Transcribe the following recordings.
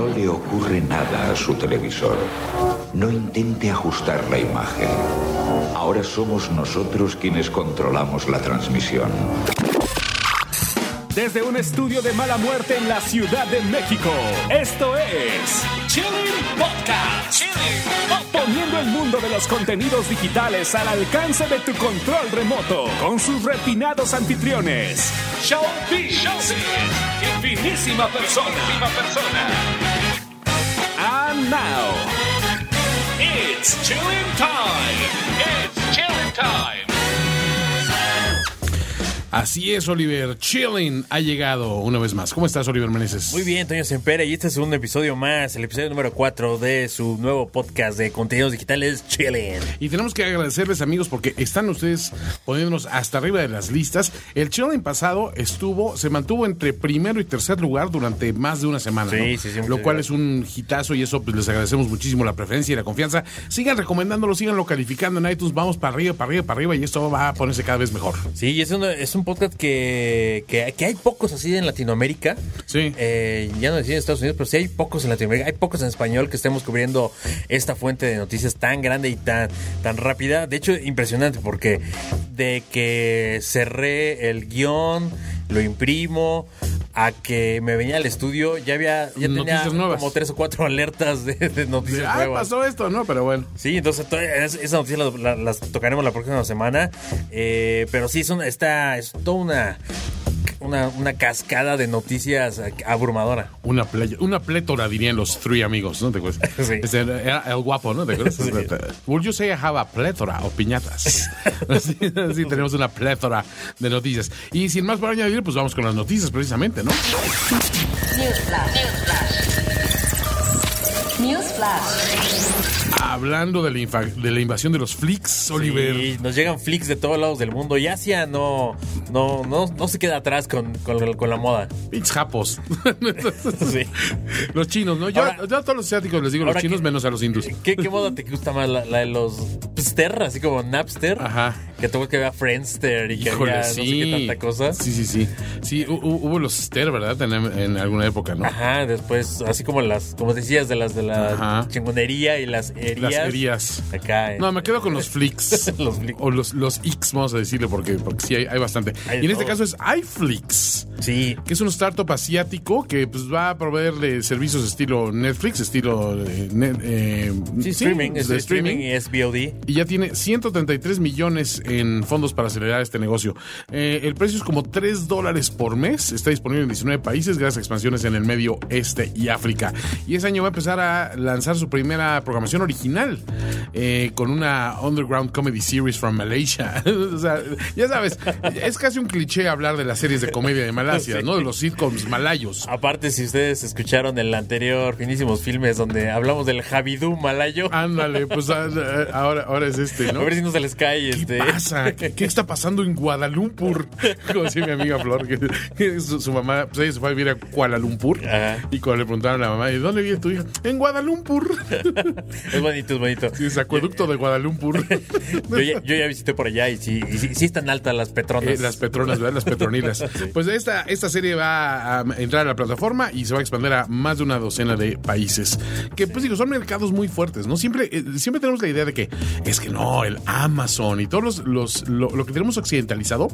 No le ocurre nada a su televisor. No intente ajustar la imagen. Ahora somos nosotros quienes controlamos la transmisión. Desde un estudio de mala muerte en la Ciudad de México, esto es Chilling Podcast. Poniendo el mundo de los contenidos digitales al alcance de tu control remoto con sus refinados anfitriones. Show B. y finísima persona. persona. And now, it's chilling time. It's chilling time. Así es, Oliver. Chilling ha llegado una vez más. ¿Cómo estás, Oliver Meneses? Muy bien, Toño Sempera, y este es un episodio más, el episodio número 4 de su nuevo podcast de contenidos digitales Chilling. Y tenemos que agradecerles, amigos, porque están ustedes poniéndonos hasta arriba de las listas. El Chilling pasado estuvo, se mantuvo entre primero y tercer lugar durante más de una semana. Sí, ¿no? sí, sí, Lo cual gracias. es un hitazo y eso pues les agradecemos muchísimo la preferencia y la confianza. Sigan recomendándolo, síganlo calificando en iTunes. Vamos para arriba, para arriba, para arriba y esto va a ponerse cada vez mejor. Sí, es, un- es un podcast que, que, que hay pocos así en Latinoamérica. Sí. Eh, ya no decía en Estados Unidos, pero sí hay pocos en Latinoamérica. Hay pocos en español que estemos cubriendo esta fuente de noticias tan grande y tan, tan rápida. De hecho, impresionante porque de que cerré el guion, lo imprimo, a que me venía al estudio, ya había ya tenía Noticias nuevas. como tres o cuatro alertas de, de noticias Ah, nuevas. pasó esto, ¿no? Pero bueno. Sí, entonces to- es- esa noticia la- la- las tocaremos la próxima semana. Eh, pero sí, es, una, está, es toda una, una, una cascada de noticias abrumadora. Una, playa, una plétora, dirían los three amigos, ¿no? ¿Te acuerdas? Sí. Este, era el guapo, ¿no? ¿Te acuerdas? Would you say I have a plétora o piñatas? Así, así tenemos una plétora de noticias. Y sin más para añadir, pues vamos con las noticias precisamente, ¿no? Newsflash. Newsflash. Hablando de la, de la invasión de los flicks, Oliver. Y nos llegan flicks de todos lados del mundo. Y Asia no, no, no, no se queda atrás con, con, con la moda. Pinches japos. Sí. Los chinos, ¿no? Yo, Ahora- yo a todos los asiáticos les digo los chinos menos a los hindus. ¿Qué, qué moda te gusta más? ¿La, la de los Pster, así como Napster? Ajá. Que tuvo que ver Friendster y que Híjole, había no sé qué tanta cosa. Sí, sí, sí. Sí, hu- hu- hubo los Ster, ¿verdad? En, en alguna época, ¿no? Ajá, después, así como las, como decías, de las de la Ajá. chingonería y las herías. Las herías. Acá. eh. No, me quedo con los flicks. Los flicks. O los, los X, vamos a decirle, porque, porque sí hay, hay bastante. Hay y en este caso es iFlix, Sí. que es un startup asiático que pues, va a proveerle servicios estilo Netflix, estilo eh, net- eh, Sí, streaming, es de streaming y es VOD. y ya tiene 133 millones en fondos para acelerar este negocio. Eh, el precio es como 3 dólares por mes. Está disponible en 19 países gracias a expansiones en el Medio Este y África. Y ese año va a empezar a lanzar su primera programación original eh, con una Underground Comedy Series from Malaysia. o sea, ya sabes, es casi un cliché hablar de las series de comedia de Malasia, Sí. ¿no? De los sitcoms malayos. Aparte, si ustedes escucharon el anterior finísimos filmes donde hablamos del Javidú malayo, Ándale, pues ah, ah, ahora, ahora es este, a ¿no? ver si no se les cae ¿Qué este. pasa? ¿Qué, qué está pasando en Kuala Lumpur? Como decía mi amiga Flor, que, su, su mamá, pues ella se fue a vivir a Kuala Lumpur. Ajá. Y cuando le preguntaron a la mamá, ¿y dónde vive tu hija? En Guadalumpur. Es bonito, es bonito. Sí, es acueducto de Guadalumpur. Yo ya, yo ya visité por allá y sí, y sí, sí están altas las petronas. Eh, las petronas, ¿verdad? Las petronilas. Pues esta, esta serie va a entrar a la plataforma y se va a expandir a más de una docena de países. Que, pues digo, son mercados muy fuertes, ¿no? Siempre, eh, siempre tenemos la idea de que es que no, el Amazon y todos los, los- lo, lo que tenemos occidentalizado,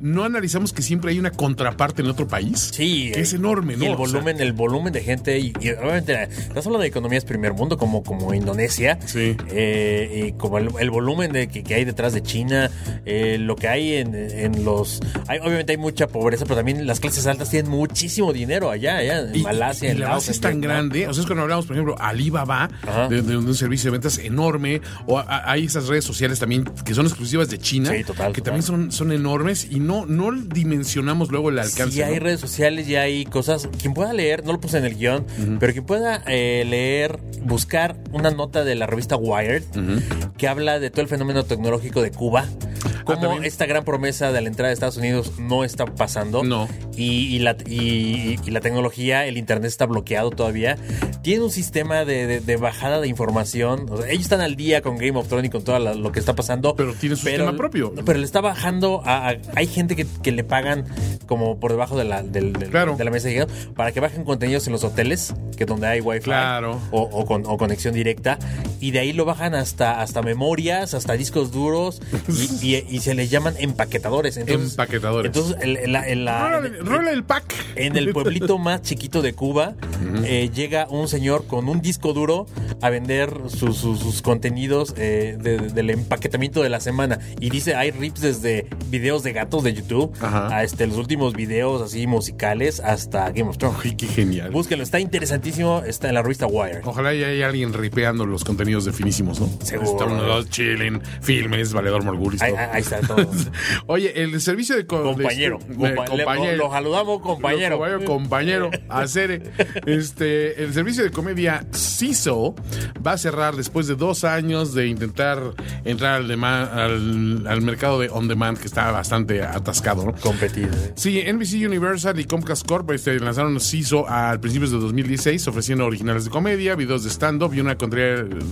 no analizamos que siempre hay una contraparte en otro país. Sí, Que es eh, enorme, ¿no? Y el O sea, volumen, el volumen de gente, y, y obviamente, estás hablando de economías primer mundo, como, como Indonesia, Sí. eh, y como el, el volumen de, que, que hay detrás de China, eh, lo que hay en, en los. Hay, obviamente hay mucha pobreza, pero también las clases altas tienen muchísimo dinero allá, allá en Y, Malasia, y en la Laos, base es tan Vietnam. grande. O sea, es cuando hablamos, por ejemplo, Alibaba, de, de un servicio de ventas enorme, o a- hay esas redes sociales también que son exclusivas de China, Sí, total, que total. también son, son enormes y no, no dimensionamos luego el alcance. Sí, hay ¿no? redes sociales y hay cosas. Quien pueda leer, no lo puse en el guion, pero quien pueda eh, leer, buscar una nota de la revista Wired que habla de todo el fenómeno tecnológico de Cuba. cómo también. esta gran promesa de la entrada de Estados Unidos no está pasando. No. Y, y la, y, y la tecnología, el internet está bloqueado todavía. Tiene un sistema de, de- de bajada de información. O sea, ellos están al día con Game of Thrones y con todo lo que está pasando. Pero tiene su propio. Pero le está bajando a. a- hay gente que, que le pagan como por debajo de la, del- del- Claro. de la mesa digamos, para que bajen contenidos en los hoteles, que donde hay wifi Claro. o, o con, o conexión directa. Y de ahí lo bajan hasta, hasta memorias, hasta discos duros. Y, y- y se les llaman empaquetadores. Entonces, Empaquetadores. Entonces, el- el- la- en la- Rólale, rólale el pack. en el pueblito más chiquito de Cuba, eh, llega un señor con un disco duro a vender sus, sus- sus contenidos eh, de- de- del empaquetamiento de la semana. Y dice, hay rips desde videos de gatos de YouTube Ajá. a este, los últimos videos así musicales hasta Game of Thrones. Ay, qué genial. Búsquenlo, está interesantísimo, está en la revista Wire. Ojalá ya haya alguien ripeando los contenidos de finísimos, ¿no? Seguro. Está uno, dos, chilling, filmes, valedor morgulis. Ahí, ahí está todo. Oye, el servicio de co- compañero. de- Compa- de- compañero. Lo, lo saludamos, compañero. Lo compañero, hacer este el servicio de comedia CISO va a cerrar después de dos años de intentar entrar al, dema- al, al mercado de on demand que está bastante atascado, ¿no? Competido. eh. Sí, NBC Universal y Comcast Corp este, lanzaron CISO a principios de 2016 ofreciendo originales de comedia, videos de stand-up y una,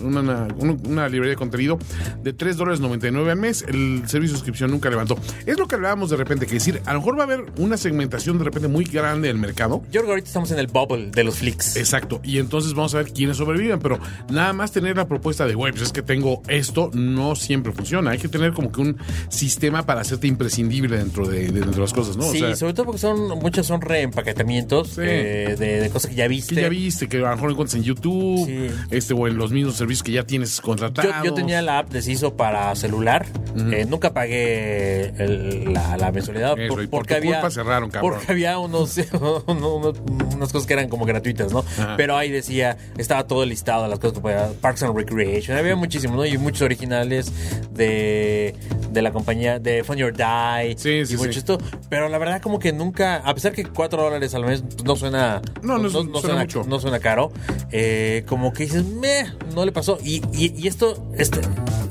una- una- una librería de contenido de 3 dólares 99 al mes. El servicio de suscripción nunca levantó. Es lo que hablábamos de repente, que decir, a lo mejor va a haber una segmentación de repente muy grande del mercado. Yo creo que ahorita estamos en el bubble de los flicks. Exacto, y entonces vamos a ver quiénes sobreviven, pero nada más tener la propuesta de, güey, pues es que tengo esto, no siempre funciona. Hay que tener como que un sistema para hacerte imprescindible dentro de, de- dentro de las cosas, ¿no? O Sí, sea, sobre todo porque son muchos son reempaquetamientos Sí. eh, de, de cosas que ya viste. que ya viste, que a lo mejor encuentras en YouTube, Sí. este o en los mismos servicios que ya tienes contratados. yo tenía la app de CISO para celular. Eh, nunca pagué el- la, la mensualidad Eso, por- y por porque tu había culpa cerraron, cabrón. porque había unos, uno- uno- unas cosas que eran como gratuitas, ¿no? Ajá. Pero ahí decía estaba todo listado las cosas que podía Parks and Recreation había muchísimos, ¿no? Y muchos originales de, de la compañía de Funny or Die Sí, sí, y mucho sí. esto. Pero la verdad como que nunca, a pesar que 4 dólares al mes no suena No, no suena mucho. no suena caro. eh, como que dices, meh, no le pasó. Y, y- y esto, este,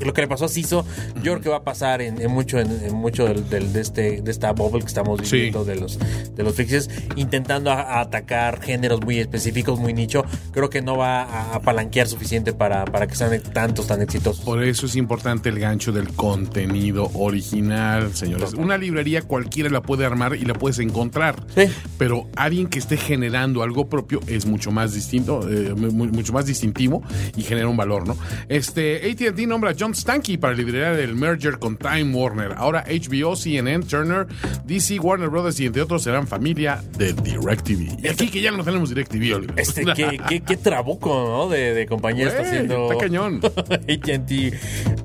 lo que le pasó a Ciso, yo creo que va a pasar en, en mucho, en, en mucho del, del- de este, de esta bubble que estamos viviendo de los, de los fixes, intentando a- a atacar géneros muy específicos, muy nicho. Creo que no va a apalanquear suficiente para, para que sean tantos tan exitosos. Por eso es importante el gancho del contenido original, señores. Una librería cualquiera la puede armar y la puedes encontrar. Sí. Pero alguien que esté generando algo propio es mucho más distinto, eh, mu- mucho más distintivo y genera un valor, ¿no? Este, AT&T nombra a John Stankey para liderar el merger con Time Warner. Ahora HBO, CNN, Turner, DC, Warner Brothers y entre otros serán familia de DirecTV. Y aquí que ya no tenemos DirecTV, Oliver. Este, qué, qué, qué trabuco, ¿no? De, de compañía está haciendo. está cañón. AT&T,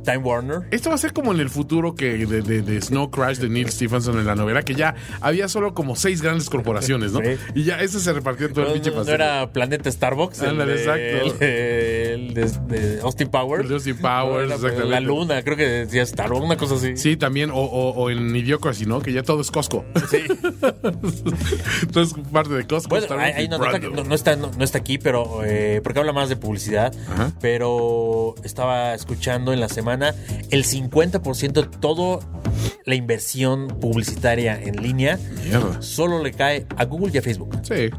Time Warner. Esto va a ser como en el futuro que de, de- de Snow Crash de Neil Stephenson en la novela, que ya había solo como seis grandes corporaciones, ¿no? Sí. Y ya eso se repartió en todo No, el pinche no- no pastel. era Planeta Starbucks. el Ándale, de- exacto. El de, el de- de Austin Powers. El de Austin Powers, La- exactamente. La luna, creo que decía Starbucks, una cosa así. Sí, también, o, o, o en Idiocracy, ¿no? Que ya todo es Costco. Sí. Entonces, parte de Costco. Bueno, Starbucks ahí, ahí y no, está, no- no está, no- no está aquí, pero eh, porque habla más de publicidad. Ajá. Pero estaba escuchando en la semana el 50% de todo la inversión publicitaria en línea Mierda. solo le cae a Google y a Facebook. Sí.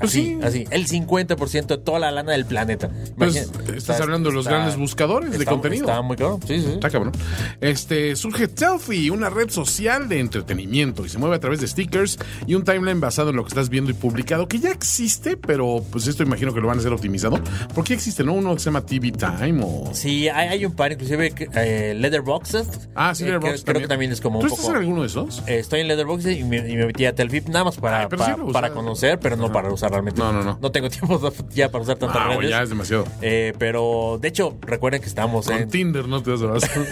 Pues Así, sí. así. El 50% de toda la lana del planeta. Pues, estás está- hablando de los está- grandes buscadores de contenido. Está muy. Sí, sí. Está cabrón. Este, surge Selfie, una red social de entretenimiento y se mueve a través de stickers y un timeline basado en lo que estás viendo y publicado, que ya existe, pero pues esto imagino que lo van a hacer optimizado. ¿Por qué existe, no? Uno que se llama TV Time o... Sí, hay, hay un par, inclusive eh, Letterboxd. Ah, sí, Eh, Letterboxd creo, creo que también es como ¿Tú un estás poco... en alguno de esos? Eh, estoy en Letterboxd y me, y me metí a Telvip nada más para, Ay, sí para conocer, pero no para usar realmente. No, no, no. No tengo tiempo ya para usar tantas Ah, redes. ya es demasiado. Eh, pero, de hecho, recuerden que estamos Con en... Tinder no te vas a basar.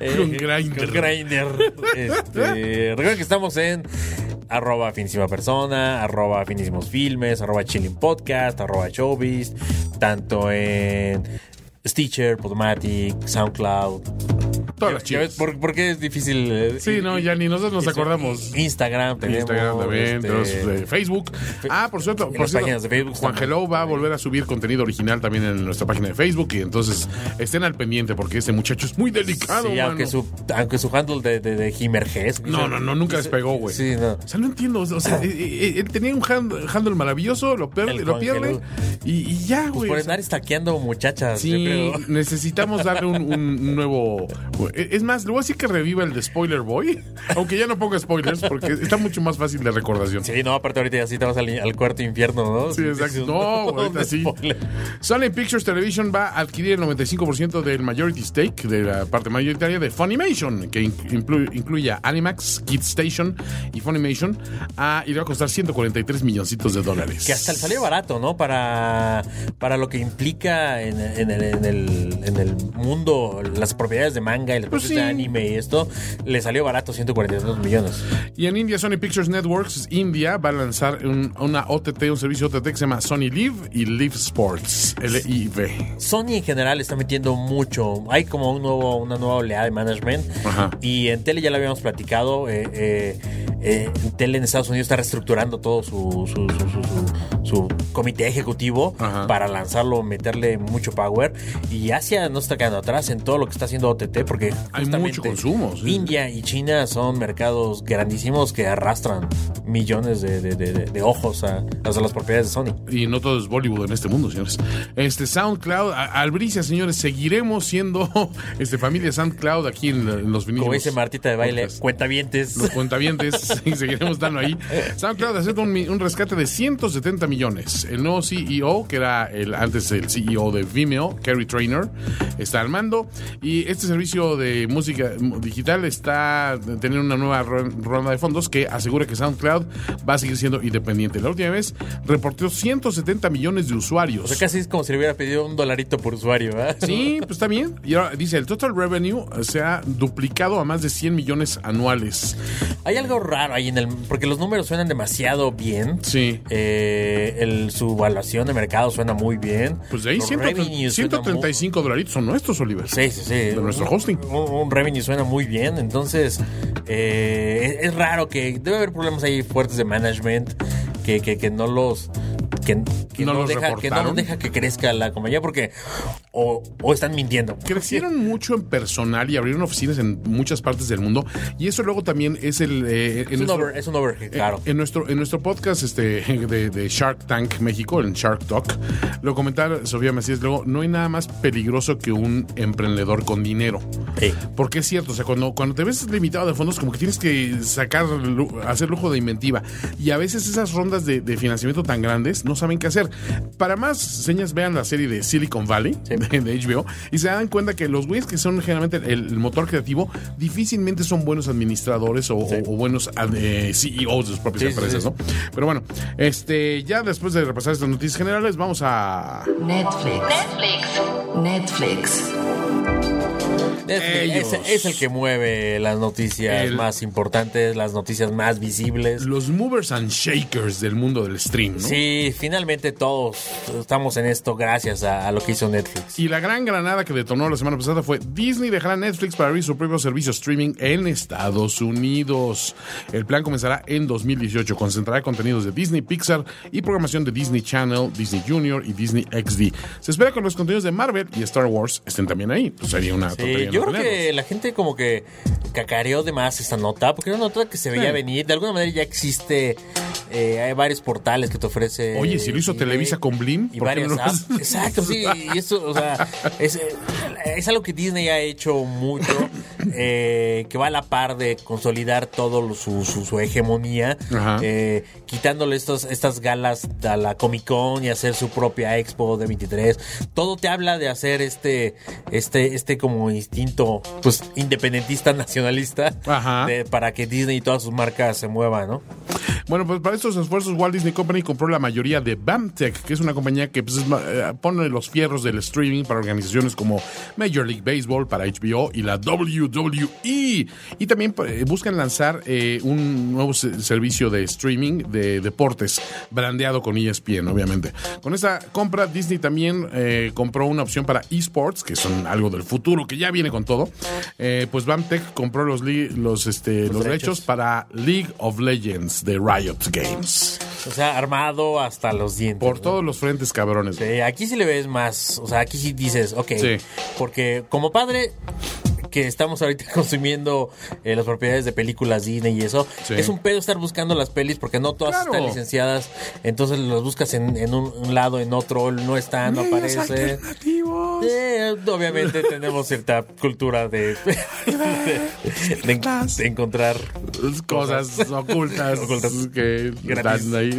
Eh, Con Grindr. Con Grindr. Este, recuerden que estamos en arroba finísima persona, arroba finísimos filmes, arroba chilling podcast, arroba showbiz, tanto en Stitcher, Podomatic, SoundCloud. Todas las chicas. ¿Por, por qué es difícil? eh, Sí, y- no, ya ni nosotros nos acordamos. Instagram tenemos. Instagram también, este, tenemos, eh, Facebook. Ah, por cierto, por cierto, páginas de Facebook Juan Hello va a volver a subir contenido original también en nuestra página de Facebook y entonces estén al pendiente porque este muchacho es muy delicado, Sí, aunque su, aunque su handle de, de, de. No, no, no, nunca despegó, güey. Sí, no. O sea, no entiendo. O sea, eh, eh, él tenía un hand- handle maravilloso, lo, pierde, lo pierde y, y ya, Pues güey. por O sea, andar stalkeando muchachas, Sí, creo. necesitamos darle un, un nuevo. Es más, a decir que reviva el de Spoiler Boy, aunque ya no ponga spoilers porque está mucho más fácil de recordación. Sí, no, aparte ahorita ya sí te vas al, al cuarto infierno, ¿no? Sí, exacto. No, ahorita sí. Sony Pictures Television va a adquirir el 95% del majority stake, de la parte mayoritaria de Funimation, que inclu- incluye a Animax, Kids Station y Funimation, ah, y le va a costar 143 milloncitos de dólares. Que hasta le salió barato, ¿no? Para, para lo que implica en, en el, en, el, en el mundo, las propiedades de manga y las Pues propiedades sí. de anime y esto, le salió barato 142 millones. Y en India, Sony Pictures Networks India va a lanzar un- una OTT, un servicio OTT que se llama Sony Live y Live Sports, L-I-V. Sony en general está metiendo mucho. Hay como un nuevo, una nueva oleada de management. Ajá. Y en tele ya lo habíamos platicado. eh, eh, eh, en tele en Estados Unidos está reestructurando todo su, su, su- su- su- comité ejecutivo Ajá. para lanzarlo, meterle mucho power. Y Asia no está quedando atrás en todo lo que está haciendo OTT porque Hay mucho consumo, sí. India y China son mercados grandísimos que arrastran millones de, de- de- de- de ojos a, a las propiedades de Sony. Y no todo es Bollywood en este mundo, señores. Este SoundCloud, Albricia, señores, seguiremos siendo este familia SoundCloud aquí en, en los vinilos. Como dice Martita de baile, Podcast. cuentavientes. Los cuentavientes, seguiremos estando ahí. SoundCloud acepta un, un rescate de 170 millones. El nuevo CEO, que era el antes el CEO de Vimeo, Kerry Trainer, está al mando. Y este servicio de música digital está teniendo una nueva ro- ronda de fondos que asegura que SoundCloud va a seguir siendo independiente. La última vez reportó 170 millones de usuarios. O sea, casi es como si le hubiera pedido un dolarito por usuario, ¿verdad? Sí, pues está bien. Y ahora dice, el total revenue se ha duplicado a más de 100 millones anuales. Hay algo raro ahí en el... Porque los números suenan demasiado bien. Sí. Eh, el, su evaluación de mercado suena muy bien. Pues de ahí Los 100 revenues suenan 135 dolaritos son nuestros, Oliver. muy- Sí, sí, sí. De nuestro hosting. Un, un revenue suena muy bien. Entonces, eh, es, es raro que... Debe haber problemas ahí fuertes de management que, que, que no los... Que, que No no, los deja, que no deja que crezca la compañía porque o, o están mintiendo. Crecieron mucho en personal y abrieron oficinas en muchas partes del mundo. Y eso luego también es el... eh, en Es un, nuestro- over, es un overhead, claro. En nuestro, en nuestro podcast este, de, de Shark Tank México, en Shark Talk, lo comentaba Sofía Macías luego, no hay nada más peligroso que un emprendedor con dinero. Sí. Porque es cierto, o sea, cuando, cuando te ves limitado de fondos, como que tienes que sacar, hacer lujo de inventiva. Y a veces esas rondas de, de financiamiento tan grandes no saben qué hacer. Para más señas, vean la serie de Silicon Valley, Sí. de, de HBO, y se dan cuenta que los güeyes que son generalmente el, el motor creativo difícilmente son buenos administradores o, o- o buenos eh, CEOs de sus propias Sí, sí, empresas, sí. ¿no? Pero bueno, este, ya después de repasar estas noticias generales, vamos a... Netflix. Netflix. Netflix. Netflix Ellos. es, es el que mueve las noticias El- más importantes, las noticias más visibles. Los movers and shakers del mundo del stream, ¿no? Sí, finalmente todos estamos en esto gracias a, a lo que hizo Netflix. Y la gran granada que detonó la semana pasada fue Disney dejará Netflix para abrir su propio servicio streaming en Estados Unidos. El plan comenzará en 2018. Concentrará contenidos de Disney, Pixar y programación de Disney Channel, Disney Junior y Disney XD. Se espera que los contenidos de Marvel y Star Wars estén también ahí. Pues sería una Sí, tontería yo no creo tenerlos. que la gente como que cacareó de más esta nota, porque era una nota que se veía Sí. venir. De alguna manera ya existe, eh, hay varios portales que te ofrece. Oye, si lo hizo Televisa con Blim, Y ¿por qué varias no? Exacto, sí. Y eso, o sea, es, eh, es algo que Disney ha hecho mucho, eh, que va a la par de consolidar todo lo- su, su, su hegemonía, eh, quitándole estos, estas galas a la Comic Con y hacer su propia Expo de 23. Todo te habla de hacer este, este, este como instinto, pues, independentista, nacionalista, de- para que Disney y todas sus marcas se muevan, ¿no? Bueno, pues para estos esfuerzos Walt Disney Company compró la mayoría de BAMTech, que es una compañía que pues, eh, pone los fierros del streaming para organizaciones como Major League Baseball para HBO y la WWE. Y también eh, buscan lanzar eh, un nuevo se- servicio de streaming de deportes, brandeado con ESPN, obviamente. Con esa compra, Disney también eh, compró una opción para esports, que son algo del futuro, que ya viene con todo. Eh, pues BAMTech compró los, los, este, los, derechos. derechos. para League of Legends de Riot Games. O sea, armado hasta los dientes. Por ¿no? todos los frentes, cabrones. Sí, aquí sí le ves más, o sea, aquí sí dices, ok, Sí. Porque como padre que estamos ahorita consumiendo eh, las propiedades de películas Disney y eso, Sí. es un pedo estar buscando las pelis porque no todas Claro. están licenciadas, entonces las buscas en, en un, un lado, en otro, no están, no aparece. Eh, obviamente tenemos cierta cultura de, de, de encontrar Cosas ocultas, Ocultas. que Gratis. están ahí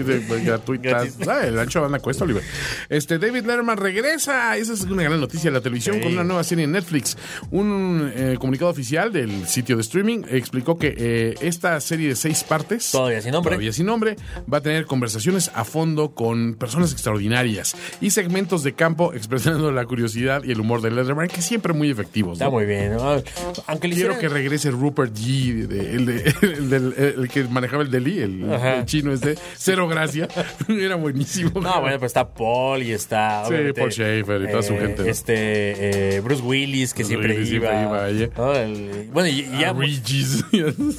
gratuitas. Gratis. Ah, el ancho banda cuesta, Oliver. Este, David Letterman regresa. Esa es una gran noticia de la televisión Sí. con una nueva serie en Netflix. Un eh, comunicado oficial del sitio de streaming explicó que eh, esta serie de seis partes, Todavía sin nombre. todavía sin nombre, va a tener conversaciones a fondo con personas extraordinarias y segmentos de campo expresando la curiosidad y el humor de Letterman, que siempre muy efectivos. Está ¿no? muy bien. ¿no? Aunque Quiero hicieran- que regrese Rupert G, de- el, de- el del- el que manejaba el Delhi, el, el chino este, cero gracia. Era buenísimo. No, bueno, pues está Paul y está. Sí, Paul Schaefer y toda su eh, gente, ¿no? Este, eh, Bruce Willis, que Bruce siempre Willis iba. siempre iba allí. ¿no? El- bueno, y, ya. Regis.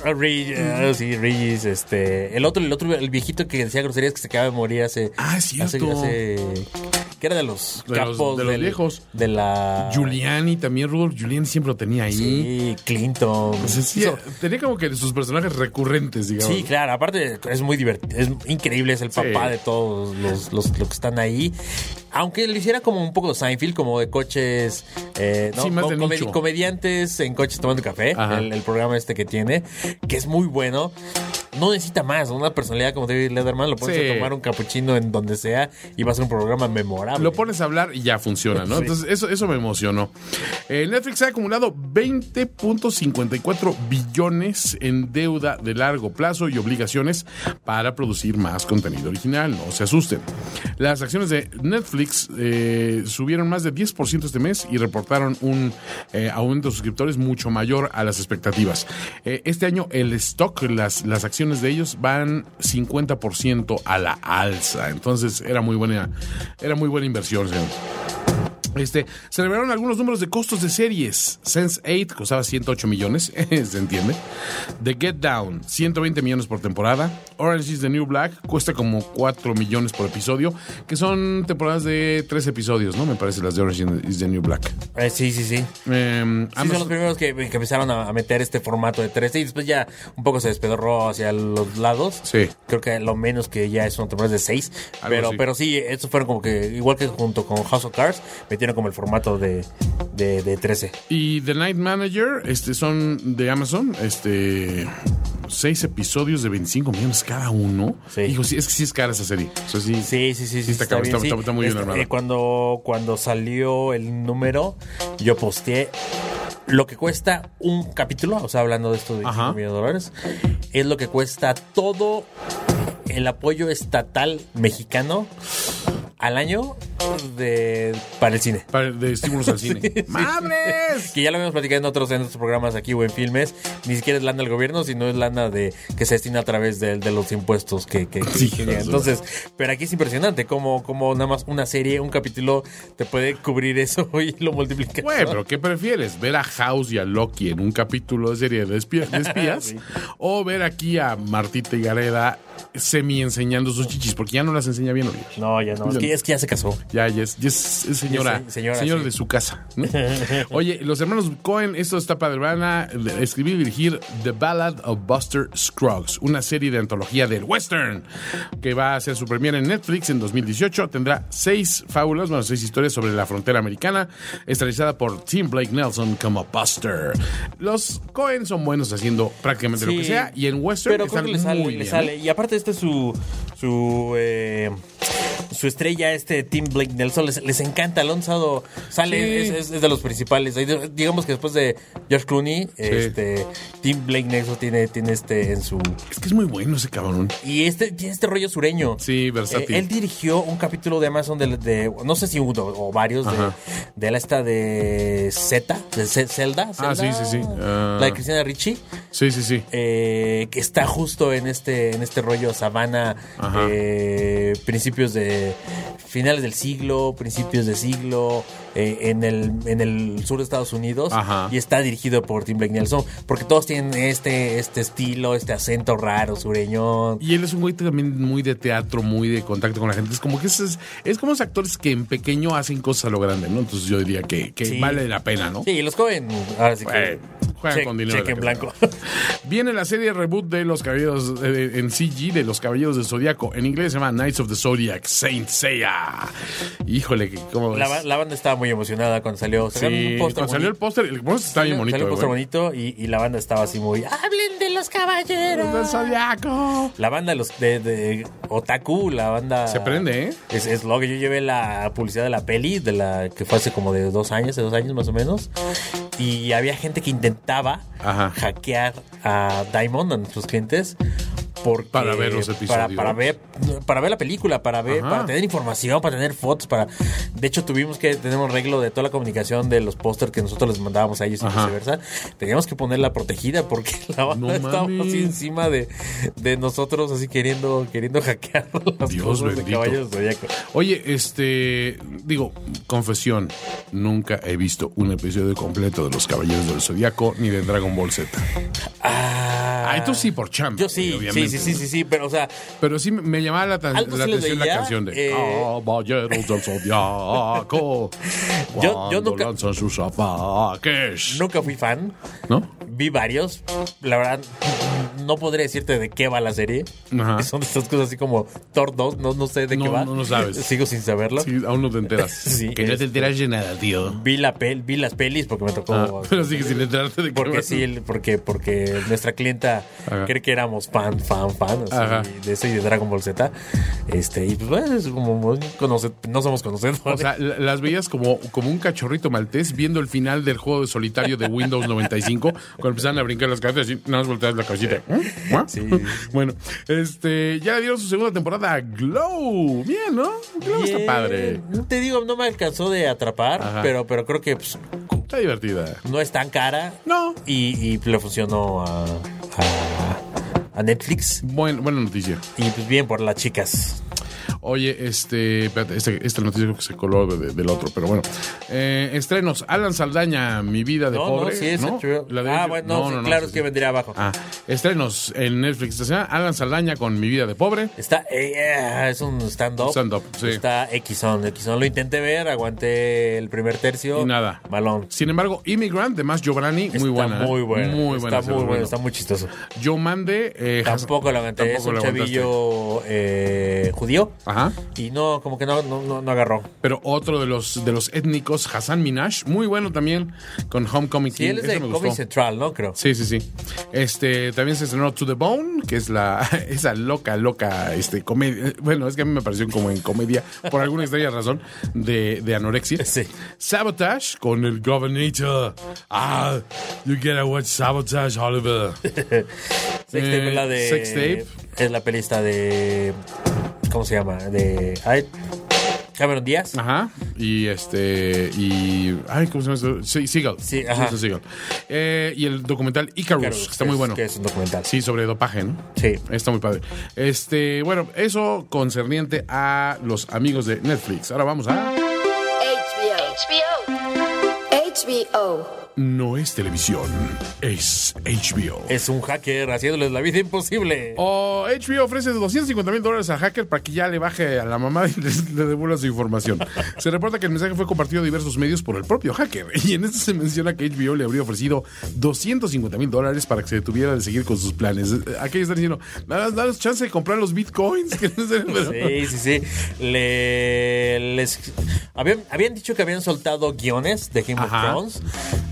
Ah, Reg- ah, sí, Regis, este. El otro, el otro, el viejito que decía groserías que se acaba de morir hace. Ah, es hace- cierto. hace- que era de los De los- capos de los del- viejos. De la. Giuliani también, Rudolph Giuliani siempre lo tenía ahí. Sí, Clinton. Sea, sí, Hizo- tenía como que sus personajes recurrentes, digamos. Sí, claro, aparte es muy divertido, es increíble, es el Sí. papá de todos los, los, los que están ahí. Aunque lo hiciera como un poco de Seinfeld, como de coches, eh, ¿no? Sí, más Co- de comedi- nicho. comediantes en coches tomando café, el, el programa este que tiene, que es muy bueno. No necesita más, una personalidad como David Letterman, lo pones Sí. a tomar un capuchino en donde sea y va a ser un programa memorable. Lo pones a hablar y ya funciona, ¿no? Sí. Entonces, eso, eso me emocionó. Eh, Netflix ha acumulado 20.54 billones en deuda de largo plazo y obligaciones para producir más contenido original. No se asusten. Las acciones de Netflix eh, subieron más de 10% este mes y reportaron un eh, aumento de suscriptores mucho mayor a las expectativas. Eh, este año el stock, las, las acciones de ellos van 50% a la alza. Entonces era muy buena, era muy buena inversión, señores. Este, se revelaron algunos números de costos de series. Sense8 costaba 108 millones, se entiende. The Get Down, 120 millones por temporada. Orange is the New Black cuesta como 4 millones por episodio, que son temporadas de 3 episodios, ¿no? Me parece las de Orange is the New Black. Eh, sí, sí, sí. Eh, Sí, son los primeros que, que empezaron a, meter este formato de 13 y después ya un poco se despedorró hacia los lados. Sí. Creo que lo menos que ya es una temporada de 6. Algo Pero, así. pero sí, estos fueron como que, igual que junto con House of Cards, metieron como el formato de, de, de 13. Y The Night Manager, este, son de Amazon, este, seis episodios de 25 millones cada uno. Sí. Hijo, sí, es que sí es cara esa serie. O sea, sí, Sí, sí, sí, sí. está cabrón, bien, está- está- está muy bien Este, eh, cuando, cuando salió el número, yo posteé lo que cuesta un capítulo, o sea, hablando de esto de 25 Ajá. millones de dólares, es lo que cuesta todo el apoyo estatal mexicano al año de, para el cine. Para- de estímulos al cine. ¡Madres! Que ya lo habíamos platicado en otros, en otros programas aquí o en filmes. Ni siquiera es lana del gobierno, sino es lana de que se destina a través de, de los impuestos que, que, que- Sí, que llegan. Entonces, pero aquí es impresionante cómo, cómo nada más una serie, un capítulo te puede cubrir eso y lo multiplica. Güey, pero ¿qué prefieres? ¿Ver a House y a Loki en un capítulo de serie de, espía- de espías? Sí. ¿O ver aquí a Martita y Gareda semi enseñando sus chichis? Porque ya no las enseña bien, Oliver. No, ya no. Es que, es que ya se casó. Ya, ya es, ya es- es señora, Ya señora, señora sí. de su casa. ¿no? Oye, los hermanos Cohen, esto está padre, van a escribir y dirigir The Ballad of Buster Scruggs, una serie de antología del western que va a hacer su premiere en Netflix en 2018. Tendrá seis fábulas, bueno, seis historias sobre la frontera americana, estrenada por Tim Blake Nelson como Buster. Los Cohen son buenos haciendo prácticamente lo que sea y en western Pero creo están que le sale, muy le bien. sale. Y aparte este es su su eh, su estrella, este Tim Blake Nelson, les, les encanta. Lo han usado, sale, Sí. es, es- es de los principales. Digamos que después de George Clooney, este Tim Blake Nelson tiene, tiene este en su. Es que es muy bueno ese cabrón. Y este tiene este rollo sureño. Sí, versátil. Eh, él dirigió un capítulo de Amazon de, de- no sé si uno o varios de, de la esta de Z, de Zelda. Ah, sí, sí, sí. Ah. La de Cristina Ricci. Sí, sí, sí. eh, que está justo en este en este rollo sabana Ajá. eh, principios de finales del siglo principios de siglo eh, en el en el sur de Estados Unidos Ajá. y está dirigido por Tim Blake Nelson porque todos tienen este este estilo este acento raro sureño Y él es un güey también muy de teatro, muy de contacto con la gente. Es como que es, es, como esos actores que en pequeño hacen cosas a lo grande, ¿no? Entonces yo diría que, que Sí. vale la pena, ¿no? sí los joven ahora sí que juegan con dinero. cheque en la blanco. Viene la serie reboot de los caballeros eh, en CG de los caballeros del Zodiaco. En inglés se llama Knights of the Zodiac, Saint Seiya. Híjole, que- ¿cómo la, ves? ba- la banda estaba muy emocionada cuando salió Sí, un póster cuando salió el póster, el póster está bien bonito. Salió un póster bonito y, y la banda estaba así muy hablen de los caballeros Del Zodiaco. La banda de los de, de Otaku, la banda. Se prende, ¿eh? Es, es lo que yo llevé la publicidad de la peli, de la que fue hace como de dos años, de dos años más o menos. Y había gente que intentaba Ajá. hackear a Diamond, a nuestros clientes. Porque, Para ver los episodios. para ver, para ver la película, para ver, Ajá. para tener información, para tener fotos, para. De hecho, tuvimos que tener un arreglo de toda la comunicación de los pósters que nosotros les mandábamos a ellos y viceversa. Teníamos que ponerla protegida porque la banda No estaba así encima de, de nosotros, así queriendo, queriendo hackear las Dios cosas de bendito. Caballeros del Zodiaco. Oye, este, digo, confesión, nunca he visto un episodio completo de Los Caballeros del Zodiaco ni de Dragon Ball Z. Ah, Ah, tú sí por chamba. Yo sí, obviamente. sí, sí, sí, sí, sí, pero o sea, Pero sí me- llamaba la, atención la canción de eh, Caballeros del Zodiaco. Yo- nunca- lanzan sus ataques. nunca fui fan. ¿No? Vi varios. La verdad, no podré decirte de qué va la serie. Ajá. Son de estas cosas así como Thor 2, no, no sé de qué va. no, no sabes. Sigo sin saberlo. Sí, aún no te enteras. Sí, que no este- te enteras de nada, tío. Vi, la pel, vi las pelis porque me tocó. Ah, pero sigue sin enterarte de qué Porque va. sí, porque, porque nuestra clienta Ajá. cree que éramos fan, fan, fan así, Ajá. de eso y de Dragon Ball Z. Este, y pues bueno, es como conoce- no somos conocedores. O sea, la- las veías como, como un cachorrito maltés viendo el final del juego de solitario de Windows 95 cuando empezaban a brincar las cartas y nada más volteas la cabecita. ¿Eh? Sí. Bueno, este, ya le dieron su segunda temporada a Glow. Bien, ¿no? Glow está padre. Te digo, no me alcanzó de atrapar, Ajá. pero, pero creo que pues, Está divertida. no es tan cara. No. Y, y le funcionó a, a, a Netflix. Buen, buena noticia. Y pues bien por las chicas. Oye, este, espérate, este- esta noticia que se coló de- de- del otro, pero bueno. Eh, estrenos, Alan Saldaña, Mi vida de No, pobre. no, sí, es ¿no? HBO. La de- Ah, bueno, no, sí, claro, es que vendría abajo. Ah, estrenos en Netflix Alan Saldaña con Mi vida de pobre. Está, eh, eh, es un stand-up. Stand-up, sí. Está X-On. X-On lo intenté ver, aguanté el primer tercio. Y nada. Malón. Sin embargo, Immigrant de Más Giovanni, muy buena. ¿eh? Muy buena. Muy buena. Está muy bueno, está muy chistoso. Joe Mande. eh, Tampoco lo aguanté. tampoco es un chavillo eh, judío. Ajá. Y no, como que no, no, no, no agarró. Pero otro de los, de los étnicos, Hassan Minaj, muy bueno también, con Homecoming Sí, King. él es de me Comedy gustó. Central, ¿no? Creo. Sí, sí, sí. Este, también se estrenó To the Bone, que es la, esa loca, loca, este, comedia. Bueno, es que a mí me pareció como en comedia, por alguna extraña razón, de, de anorexia. Sí. Sabotage con el Governator. Ah, you gotta watch Sabotage, Oliver. Sextape Eh, es la de. Sextape. Es la pelista de. ¿Cómo se llama? De. ay, Cameron Díaz. Ajá. Y este. Y. Ay, ¿cómo se llama? Sí, Seagal. Sí, ajá. Segel. Eh, y el documental Icarus, que está que muy es- bueno. Que es un documental. Sí, sobre dopaje, ¿no? Sí. Está muy padre. Este, bueno, eso concerniente a los amigos de Netflix. Ahora vamos a. HBO. No es televisión, es HBO. Es un hacker haciéndoles la vida imposible. O HBO ofrece 250 mil dólares a hacker para que ya le baje a la mamá y le, le devuelva su información. Se reporta que el mensaje fue compartido a diversos medios por el propio hacker. Y en esto se menciona que HBO le habría ofrecido 250 mil dólares para que se detuviera de seguir con sus planes. Aquí están diciendo, danos, danos chance de comprar los bitcoins. Que no sé, pero- Sí, sí, sí. Le, les, Habían, habían dicho que habían soltado guiones de Game Ajá. of Thrones.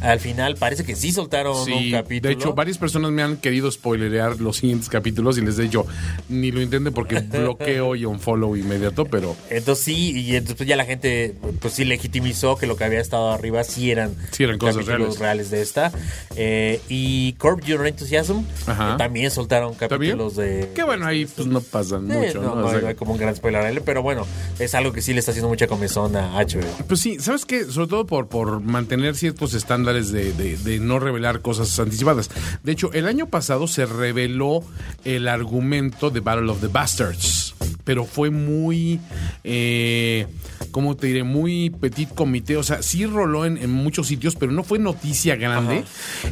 Al final parece que sí soltaron un capítulo. de hecho, varias personas me han querido spoilerear los siguientes capítulos y les he dicho, ni lo intenten porque bloqueo y unfollow inmediato, pero Entonces sí, y entonces ya la gente pues sí legitimizó que lo que había estado arriba sí eran, Sí eran cosas capítulos reales. de esta. Eh, y Corp Your Enthusiasm eh, también soltaron capítulos de... Que bueno, ahí pues no pasan Eh, mucho, no, ¿no? no O sea, hay- como un gran spoiler pero bueno, es algo que sí le está haciendo mucha comezón a HBO. Pues sí, ¿sabes qué? Sobre todo por, por mantener ciertos estándares de, de- de no revelar cosas anticipadas. De hecho, el año pasado se reveló el argumento de Battle of the Bastards, pero fue muy, eh, ¿cómo te diré? Muy petit comité. O sea, sí roló en, en muchos sitios, pero no fue noticia grande.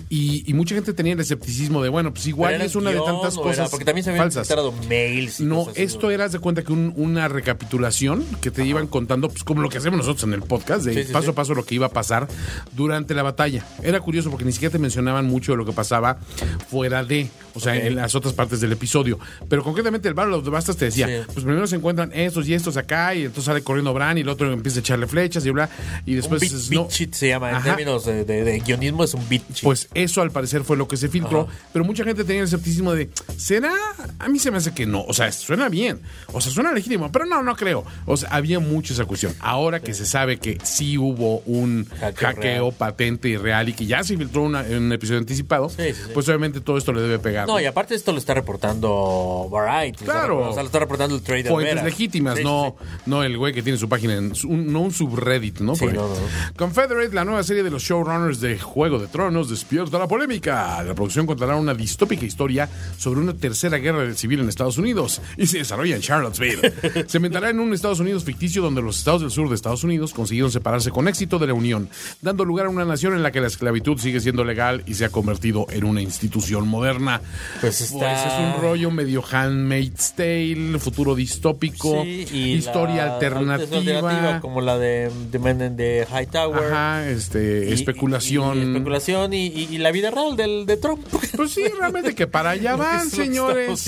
Y, y mucha gente tenía el escepticismo de, bueno, pues igual es una de tantas o era- cosas porque también se habían falsas. mails. y No, cosas esto era, haz de cuenta que un- una recapitulación que te iban contando, pues como lo que hacemos nosotros en el podcast, de Sí, sí, paso sí. a paso lo que iba a pasar durante la batalla. Era curioso porque ni siquiera te mencionaban mucho de lo que pasaba fuera de, o sea, en las otras partes del episodio. Pero concretamente el Battle of the Bastards te decía, Sí. Pues primero se encuentran estos y estos acá, y entonces sale corriendo Bran y el otro empieza a echarle flechas y bla, y Un después beat, es- beat sheet se llama, en términos de, de- de guionismo es un beat sheet. Pues eso al parecer fue lo que se filtró, Ajá. pero mucha gente tenía el escepticismo de, ¿será? A mí se me hace que no, o sea, suena bien, o sea, suena legítimo, pero no, no creo. O sea, había mucho esa cuestión. Ahora que se sabe que sí hubo un Hackeo patente y real y que ya se filtró una- en un episodio anticipado, Sí, sí, sí. pues obviamente todo esto le debe pegar. no, y aparte esto lo está reportando Variety. Claro. O sea, lo está reportando el Trader Fuentes Vera. legítimas, Sí, no, sí, no el güey que tiene su página, en, un- no un subreddit, ¿no? Sí. Confederate, la nueva serie de los showrunners de Juego de Tronos, despierta la polémica. La producción contará una distópica historia sobre una tercera guerra civil en Estados Unidos y se desarrolla en Charlottesville. se inventará en un Estados Unidos ficticio donde los estados del sur de Estados Unidos consiguieron separarse con éxito de la Unión, dando lugar a una nación en la que la esclavitud sigue siendo legal y se ha convertido en una institución moderna. Pues está- es un rollo medio Handmaid's Tale, futuro distópico, Sí, y historia la- alternativa. como la de The Man in the High Tower. Ajá, este, Y- especulación. y- y especulación y, la vida real del, de Trump. Pues sí, realmente que para allá van, señores.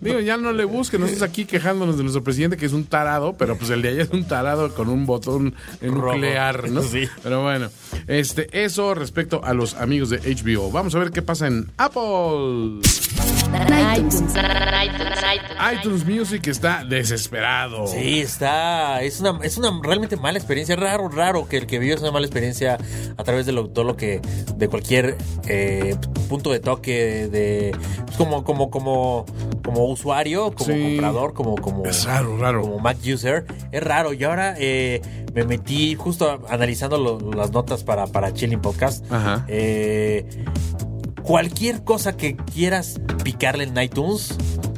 Digo, ya no le busquen, nosotros aquí quejándonos de nuestro presidente que es un tarado, pero pues el de allá es un tarado con un botón nuclear, ¿no? Sí. Pero bueno, este, eso respecto a los amigos de HBO. Vamos a ver qué pasa en Apple. iTunes, iTunes Music está desesperado. Sí, está. Es una, es una realmente mala experiencia. Raro, raro que el que vive es una mala experiencia a través de lo, todo lo que. de cualquier eh, punto de toque, de. pues, como, como, como, como usuario, como Sí. comprador, como, como. Es raro, raro. Como Mac user. Es raro. Y ahora eh, me metí justo analizando lo- las notas para, para Chilling Podcast. Ajá. Eh, cualquier cosa que quieras picarle en iTunes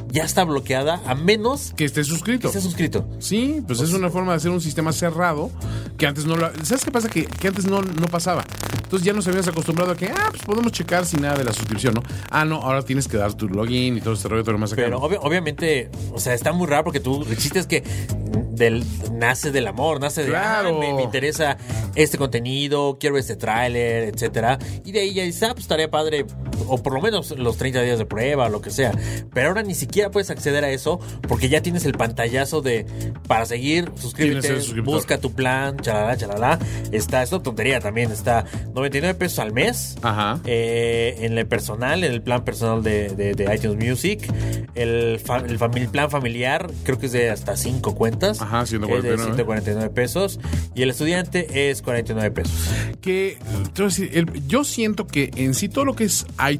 ya está bloqueada a menos Que esté suscrito. que estés suscrito. Sí, pues es una forma de hacer un sistema cerrado que antes no lo... ¿Sabes qué pasa? Que, que antes no, no pasaba. Entonces ya nos habíamos acostumbrado a que, ah, pues podemos checar sin nada de la suscripción, ¿no? Ah, no, ahora tienes que dar tu login y todo este rollo, todo lo más acá. Pero obviamente, o sea, está muy raro porque tú el chiste es que del, nace del amor, nace de Claro. "Ah, me, me interesa este contenido, quiero este tráiler, etcétera. Y de ahí ya dices, ah, pues estaría padre, o por lo menos los 30 días de prueba, o lo que sea. Pero ahora ni siquiera puedes acceder a eso porque ya tienes el pantallazo de para seguir, suscríbete, busca tu plan, chalala, chalala. Está, es una tontería también, está 99 pesos al mes. Ajá. Eh, en el personal, en el plan personal de, de- de iTunes Music. El, fa- el plan familiar, creo que es de hasta 5 cuentas. Ajá, Es de 149. 149 pesos. Y el estudiante es 49 pesos. que decir, el- yo siento que en sí todo lo que es iTunes,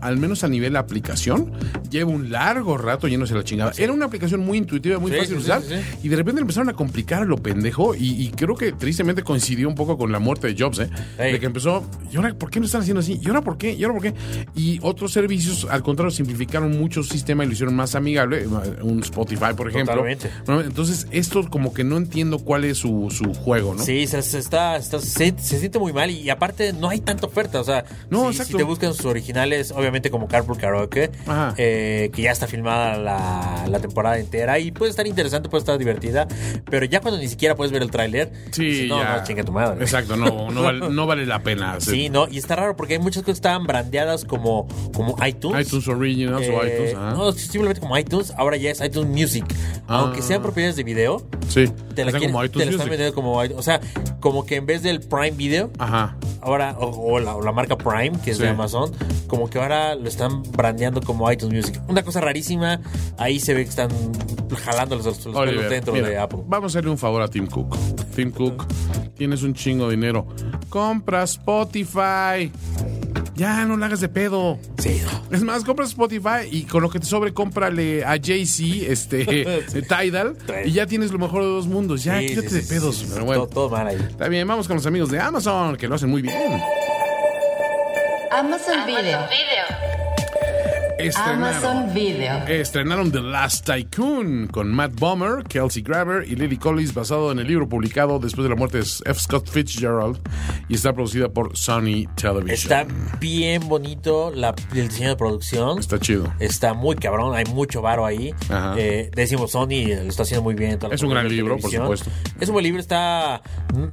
al menos a nivel aplicación, lleva un largo rato yéndose la chingada. Era una aplicación muy intuitiva, muy Sí, fácil de sí, usar, sí, y de repente empezaron a complicar a lo pendejo, y, y creo que tristemente coincidió un poco con la muerte de Jobs, ¿eh? De que empezó, ¿y ahora por qué lo están haciendo así? ¿Y ahora por qué? ¿Y ahora por qué? Y otros servicios, al contrario, simplificaron mucho el sistema y lo hicieron más amigable, un Spotify, por ejemplo. Totalmente. Bueno, Entonces, esto como que no entiendo cuál es su, su juego, ¿no? Sí, se, se está, está- se, se siente muy mal y aparte no hay tanta oferta. O sea, No, si, si te buscan sus originales, obviamente como Carpool Karaoke, eh, que ya está filmada la, la temporada entera y puede estar interesante, puede estar divertida, pero ya cuando ni siquiera puedes ver el tráiler, Sí, no, ya. no, chinga tu madre. Exacto, no, no, vale, no vale la pena. Sí, no, y está raro porque hay muchas cosas que estaban brandeadas como, como iTunes. iTunes Originals o Eh, iTunes. ajá. No, simplemente como iTunes, ahora ya es iTunes Music. Ah. Aunque sean propiedades de video, Sí. te la, quieren- como te iTunes la están vendiendo como o sea, como que en vez del Prime Video, Ajá. Ahora o, o la, o la marca Prime, que es Sí. de Amazon, como que ahora lo están brandeando como iTunes Music. Una cosa rarísima, ahí se ve que están jalando los, los pelos dentro mira, de Apple. Vamos a hacerle un favor a Tim Cook. Tim Cook, tienes un chingo de dinero. Compra Spotify. Ya, no la hagas de pedo. Sí, no. Es más, compra Spotify y con lo que te sobre, cómprale a Jay-Z, este, Tidal, y ya tienes lo mejor de dos mundos. Ya, Sí, quítate sí, de sí, pedos. sí, sí. Pero bueno, todo, todo mal ahí. está bien, vamos con los amigos de Amazon, que lo hacen muy bien. Amazon Video. Estrenaron, Amazon Video. estrenaron The Last Tycoon con Matt Bomer, Kelsey Grammer y Lily Collins, basado en el libro publicado después de la muerte de F. Scott Fitzgerald y está producida por Sony Television. Está bien bonito la- el diseño de producción. Está chido. Está muy cabrón, hay mucho varo ahí. Ajá. Eh, decimos, Sony lo está haciendo muy bien. toda la Es un gran libro, por supuesto. Es un buen libro, está.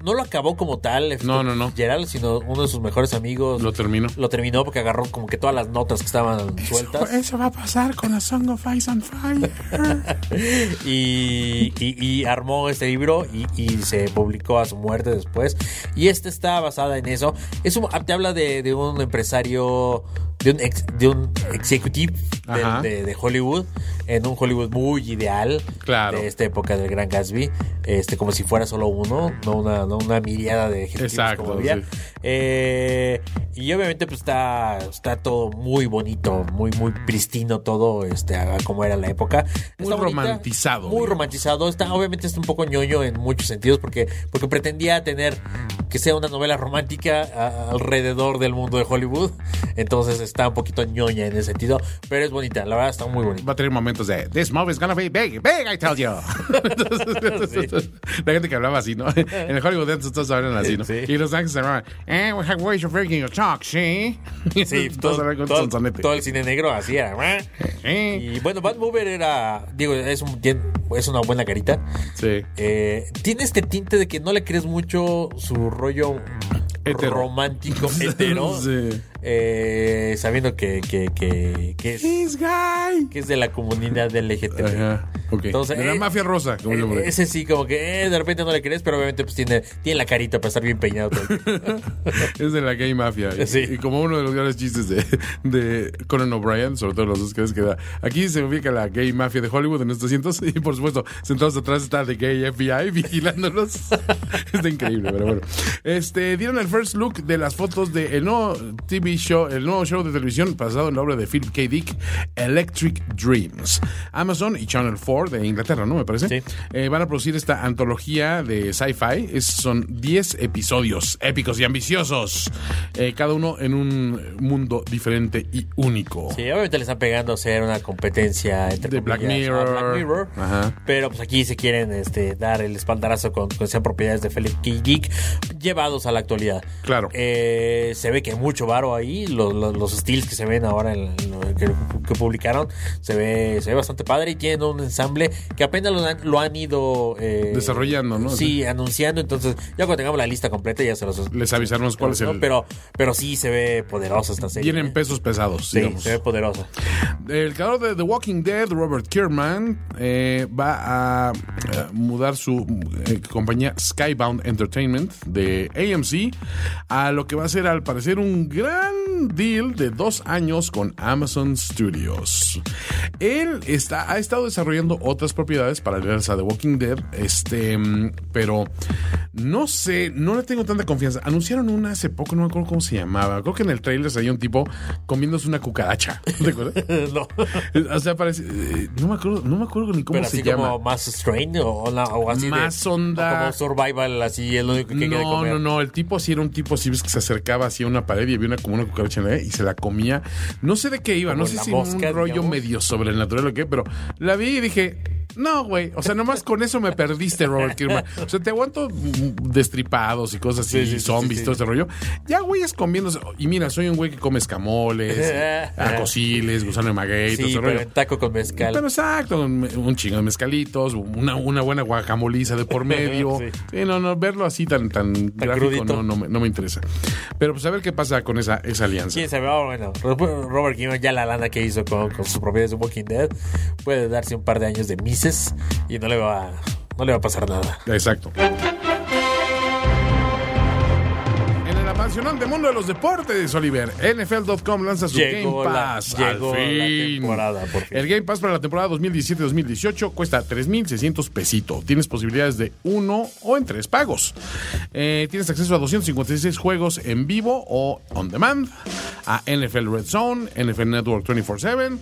No lo acabó como tal, F. No, no, no. Gerald, sino uno de sus mejores amigos. Lo terminó. Lo terminó porque agarró como que todas las notas que estaban sueltas. Eso va a pasar con A Song of Ice and Fire. y, y- y armó este libro y, y se publicó a su muerte después. Y esta está basada en eso. Es un- te habla de, de un empresario, de un, ex- de un executive de, de- de Hollywood, en un Hollywood muy ideal Claro. de esta época del Gran Gatsby, este como si fuera solo uno, no una, no una miriada de ejecutivos Exacto, como había. sí. Eh, y obviamente pues está, está todo muy bonito, muy, muy pristino todo, este, como era la época. Muy Está bonita, romantizado, Muy romantizado. Está, obviamente está un poco ñoño en muchos sentidos porque, porque pretendía tener que sea una novela romántica a- alrededor del mundo de Hollywood. Entonces está un poquito ñoña en ese sentido, pero es bonita, la verdad está muy bonita. Va a tener momentos de This movie's gonna be big, big, I tell you. Entonces, La gente que hablaba así, ¿no? En el Hollywood Dance todos hablan así, ¿no? Sí. Y los ángeles se llamaban, eh, we have ways of breaking your talk, ¿sí? Sí, todo, todo- todo el cine negro así era. Sí. Y bueno, Bad Mover era, digo, es, un, es una buena carita. Sí. Eh, tiene este tinte de que no le crees mucho su rollo Hetero. romántico hetero. Sí. Eh, sabiendo que, que, que, que es, This guy. que es de la comunidad del LGTB. Ajá, ok. Entonces, de la eh, mafia rosa, como Eh, ese sí, como que eh, de repente no le crees, pero obviamente pues tiene, tiene la carita para estar bien peinado todo el. Es de la gay mafia. Y, Sí. y como uno de los grandes chistes de, de Conan O'Brien, sobre todo los dos que da. Aquí se ubica la gay mafia de Hollywood en estos asientos y por supuesto, sentados atrás está The Gay FBI vigilándolos. está increíble, pero bueno. Este, dieron el first look de las fotos del nuevo TV show, el nuevo show de televisión basado en la obra de Philip K. Dick, Electric Dreams. Amazon y Channel 4 de Inglaterra, ¿no? Me parece. Sí. Eh, van a producir esta antología de sci-fi. Son 10 episodios épicos y ambiciosos. Eh, cada uno en un mundo diferente y único. Sí, obviamente le están pegando a hacer una competencia entre De Black Mirror. Black Mirror. Ajá. Pero pues aquí se quieren este, dar el espaldarazo con, con esas propiedades de Philip K. Dick llevados a la actualidad. Claro. Eh, se ve que hay mucho varo ahí. Los, los, los estilos que se ven ahora en, en que, que publicaron se ve, se ve bastante padre y tienen un ensamble que apenas lo han, lo han ido eh, Desarrollando, ¿no? Sí, anunciando. Entonces, ya cuando tengamos la lista completa, ya se los. Les avisaremos cuál es. Pero, pero sí se ve poderosa esta serie. Vienen ¿eh? pesos pesados, Sí, digamos. se ve poderosa. El creador de The Walking Dead, Robert Kierman, eh, va a, eh, mudar su compañía Skybound Entertainment de AMC a lo que va a ser al parecer un gran deal de dos años con Amazon Studios. Él está, ha estado desarrollando otras propiedades paralelas a The Walking Dead, este, pero no sé, no le tengo tanta confianza. Anunciaron una hace poco, no me acuerdo cómo se llamaba. Creo que en el trailer salía un tipo comiéndose una cucaracha. ¿Te acuerdas? no. O sea, parece. eh, no, me acuerdo, no me acuerdo ni cómo Pero se así llama. como más strain o, la- o así de- Más onda. o como survival, así es lo único que No, comer. no, no. El tipo sí era un tipo así, ves que se acercaba hacia una pared y había una, como una cucaracha en la y se la comía. No sé de qué iba, no sé si mosca, un rollo digamos. medio sobrenatural o qué, pero la vi y dije. No, güey. O sea, nomás con eso me perdiste, Robert Kirkman. O sea, te aguanto mm, destripados y cosas así, Sí, zombies, sí, todo ese rollo. Ya, güey, es comiéndose. Y mira, soy un güey que come escamoles, acosiles, gusano de maguey, todo ese pero rollo. taco con mezcal. Pero exacto, un, un chingo de mezcalitos, una, una buena guacamoliza de por medio. Sí. no, no, verlo así tan, tan, gráfico crudito. no, no, me, no me interesa. Pero pues a ver qué pasa con esa, esa alianza. ¿Quién sabe? Ah, bueno, Robert Kirkman ya la lana que hizo con, con sus propiedades de Walking Dead puede darse un par de años de Y no le va no le va a pasar nada. Exacto. En el apasionante mundo de los deportes, Oliver, NFL.com lanza su Llegó Game la- Pass. llegó al la temporada, por fin. El Game Pass para la temporada 2017-2018 cuesta 3,600 pesitos. Tienes posibilidades de uno o en tres pagos. Eh, tienes acceso a 256 juegos en vivo o on demand, a NFL Red Zone, NFL Network 24-7,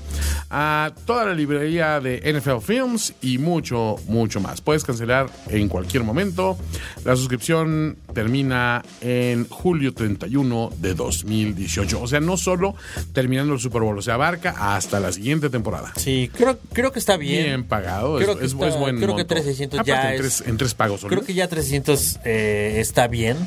a toda la librería de NFL Films y mucho, mucho más. Puedes cancelar en cualquier momento. La suscripción termina en julio 31 de 2018. O sea, no solo terminando el Super Bowl, o sea, abarca hasta la siguiente temporada. Sí, creo, creo que está bien. Bien, pagado, Creo es, que es, está- es buen creo que monto. 3,600 Aparte, ya en es- tres, en tres pagos. Creo Oliver. que ya 300 eh, está bien.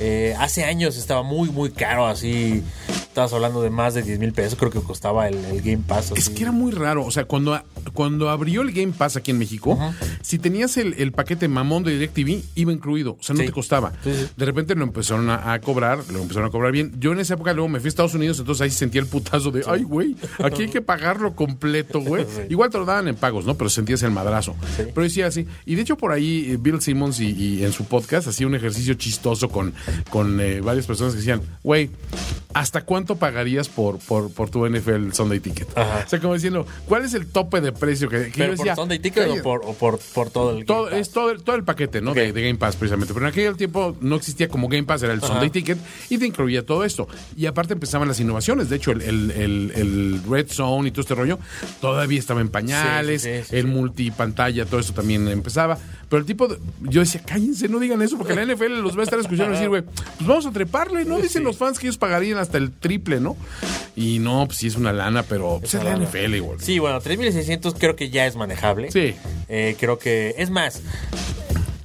Eh, hace años estaba muy, muy caro, así. Estabas hablando de más de 10 mil pesos, creo que costaba el, el Game Pass. Es que era muy raro. O sea, cuando, cuando abrió el Game Pass aquí en México, si tenías el, el paquete mamón de DirecTV, iba incluido. O sea, no Sí. te costaba. Sí, sí. De repente lo empezaron a, a cobrar, lo empezaron a cobrar bien. Yo en esa época luego me fui a Estados Unidos, entonces ahí sentía el putazo de, ay, güey, aquí hay que pagarlo completo, güey. Igual te lo daban en pagos, ¿no? Pero sentías el madrazo. Pero decía así. Y de hecho, por ahí eh, Bill Simmons y, y en su podcast hacía un ejercicio chistoso con, con eh, varias personas que decían, güey, ¿hasta cuánto pagarías por, por, por tu NFL Sunday Ticket? Ajá. O sea, como diciendo, ¿cuál es el tope de precio que, que ¿Pero yo por? Sunday Ticket o por, o por, por todo el Todo, Game Pass? es todo, el- todo el paquete, ¿no? De, de Game Pass, precisamente. Pero en aquel tiempo no existía como Game Pass, era el Sunday Ticket y te incluía todo esto. Y aparte empezaban las innovaciones. De hecho, el, el- el- el Red Zone y todo este rollo todavía estaba en pañales. Sí, sí, sí, el multipantalla, todo eso también empezaba. Pero el tipo, de- yo decía, cállense, no digan eso, porque la NFL los va a estar escuchando y decir, güey, pues vamos a treparle, ¿no? Dicen los fans que ellos pagarían hasta el triple, ¿no? Y no, pues sí es una lana, pero pues, es la. NFL igual. Sí, bueno, 3600 creo que ya es manejable. Sí. Eh, creo que, es más,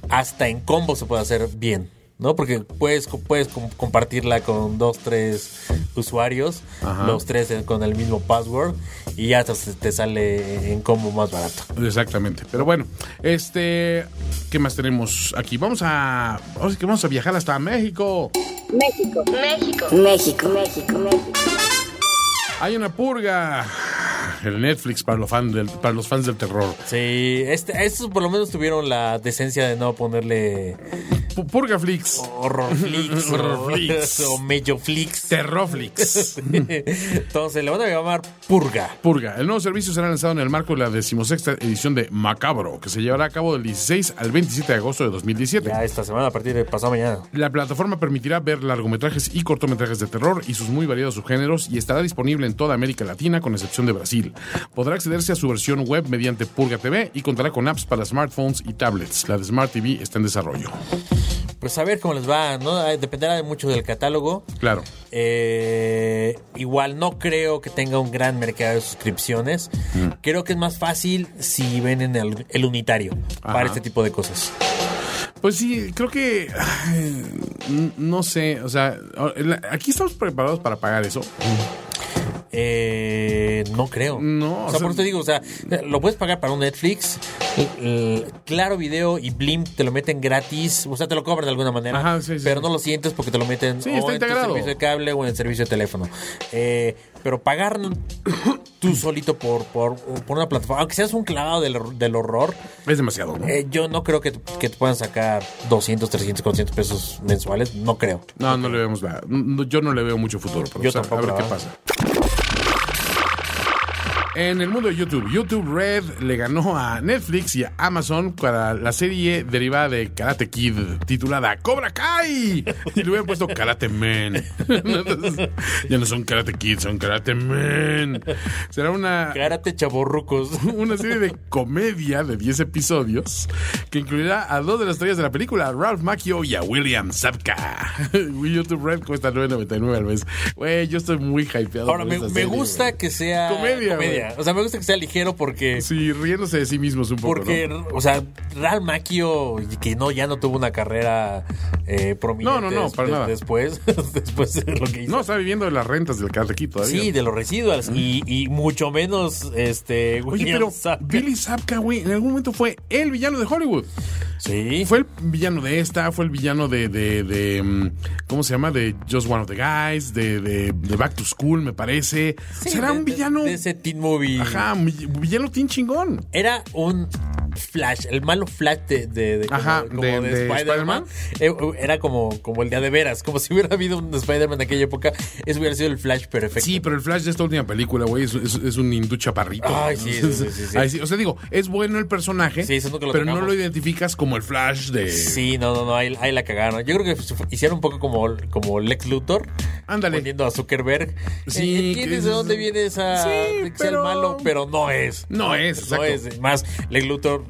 hasta en combo se puede hacer bien, ¿no? Porque puedes, puedes com- compartirla con dos, tres usuarios, Ajá. los tres con el mismo password, y ya te, sale en combo más barato. Exactamente. Pero bueno, este, ¿qué más tenemos aquí? Vamos a, vamos a viajar hasta México. México. México. México. México. México. Hay una purga. El Netflix para los fans del, para los fans del terror. Sí, este, estos por lo menos tuvieron la decencia de no ponerle Pu- Purga Flix. horror flix o, o medio flix. Terrorflix. Entonces le van a llamar purga. Purga. El nuevo servicio será lanzado en el marco de la decimosexta edición de Macabro, que se llevará a cabo del 16 al 27 de agosto de 2017. Ya esta semana a partir de pasado mañana. La plataforma permitirá ver largometrajes y cortometrajes de terror y sus muy variados subgéneros y estará disponible en toda América Latina con excepción de Brasil. Podrá accederse a su versión web mediante Purga TV y contará con apps para smartphones y tablets. La de Smart TV está en desarrollo. Pues a ver cómo les va, ¿no? Dependerá de mucho del catálogo. Claro. Eh, igual no creo que tenga un gran mercado de suscripciones. Mm. Creo que es más fácil si venden el, el unitario Ajá. para este tipo de cosas. Pues sí, creo que. ay, no sé, o sea, aquí estamos preparados para pagar eso. Eh, no creo. No, o o sea, por eso te digo, o sea, lo puedes pagar para un Netflix, Claro Video y Blim te lo meten gratis, o sea, te lo cobran de alguna manera, Ajuna sí, sí, pero no lo sientes porque te lo meten Sí, o en tu servicio de cable o en el servicio de teléfono. Eh, pero pagar tú solito por, por, por una plataforma, aunque seas un clavado del, del horror, Es demasiado, ¿no? eh, yo no creo que, que te puedan sacar 200, 300, 400 pesos mensuales, no creo. No, no le vemos no, Yo no le veo mucho futuro. Pero, Yo o sea, tampoco, A ver qué pasa. En el mundo de YouTube, YouTube Red le ganó a Netflix y a Amazon para la serie derivada de Karate Kid titulada Cobra Kai. Y le hubieran puesto Karate Man. Entonces, ya no son Karate Kid, son Karate Man. Será una, Cárate, chavorrucos. una serie de comedia de 10 episodios que incluirá a dos de las estrellas de la película, a Ralph Macchio y a William Zabka. YouTube Red cuesta 9.99 al mes. Güey, yo estoy muy hypeado. Ahora, por me, esta me serie, gusta que sea Comedia, O sea, me gusta que sea ligero porque. Sí, riéndose de sí mismos un poco. Porque, ¿no? o sea, Real Macchio, que no, ya no tuvo una carrera eh, prominente No, no, no, para des- nada. después, después de lo que hizo. No, está viviendo de las rentas del Kid todavía. sí, de los residuals y, y mucho menos este Oye, pero. Billy Zabka, güey, en algún momento fue el villano de Hollywood. Sí. Fue el villano de esta, fue el villano de, de, de, mm, ¿cómo se llama? De Just One of the Guys, de, de, de Back to School, me parece. Sí, Será un villano... de ese teen movie. Ajá, villano tin chingón. Era un Flash, el malo Flash de, de, de- como- Ajá, como de- de de Spider-Man, eh, era como, como el día de veras, como si hubiera habido un Spider-Man en aquella época, eso hubiera sido el Flash perfecto. Sí, pero el Flash de esta última película, güey, es, es- es un hindú chaparrito. Ay, sí, sí, sí. Ay, O sea, digo, es bueno el personaje, Sí, eso lo pero no lo identificas como el Flash de... Sí, no, no, no, ahí, ahí la cagaron. Yo creo que hicieron un poco como, como Lex Luthor. Ándale. Poniendo a Zuckerberg. Sí, Eh, que ¿Entiendes es- de dónde viene esa Sí, de pero- malo? Pero no es. No es, No es. Más, Lex Luthor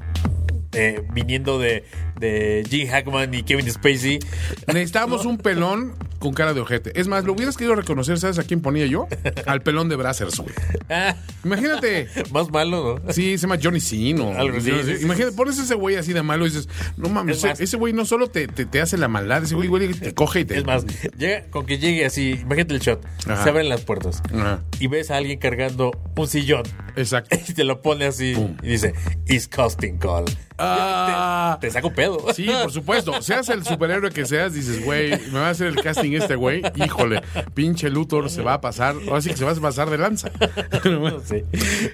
eh, viniendo de, de Gene Hackman y Kevin Spacey. Necesitábamos un pelón con cara de ojete. Es más, lo hubieras querido reconocer, ¿sabes a quién ponía yo? Al pelón de Brazzers, güey. Imagínate. más malo, ¿no? Sí, se llama Johnny Sin o Algo así, sí, sí, Imagínate, pones ese güey así de malo y dices, no mames, Es ese güey no solo te, te, te hace la maldad, ese güey, güey te coge y te. Es más, llega, con que llegue así, imagínate el shot, Ajá. se abren las puertas Ajá. y ves a alguien cargando un sillón Exacto. y te lo pone así Pum. y dice, It's costing call. Ah. te, te saco pedo. Sí, por supuesto. Seas el superhéroe que seas, dices, güey, me va a hacer el casting este güey. Híjole, pinche Luthor se va a pasar. Ahora sí que se va a pasar de lanza. Sí.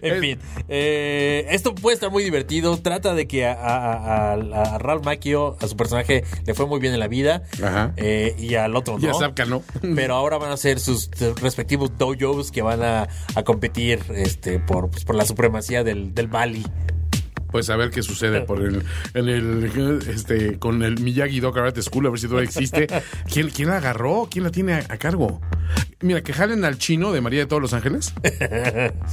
En Es- fin, eh, esto puede estar muy divertido. Trata de que a, a, a- a Ralph Macchio, a su personaje, le fue muy bien en la vida. Ajá. eh, y al otro no. Ya Zapka no. Pero ahora van a ser sus respectivos dojos que van a, a competir este, por, pues, por la supremacía del, del Bali. Pues a ver qué sucede por el, en el este con el Miyagi Do Karate School, a ver si todavía existe. ¿Quién, quién la agarró? ¿Quién la tiene a, a cargo? Mira, que jalen al chino de María de todos los Ángeles.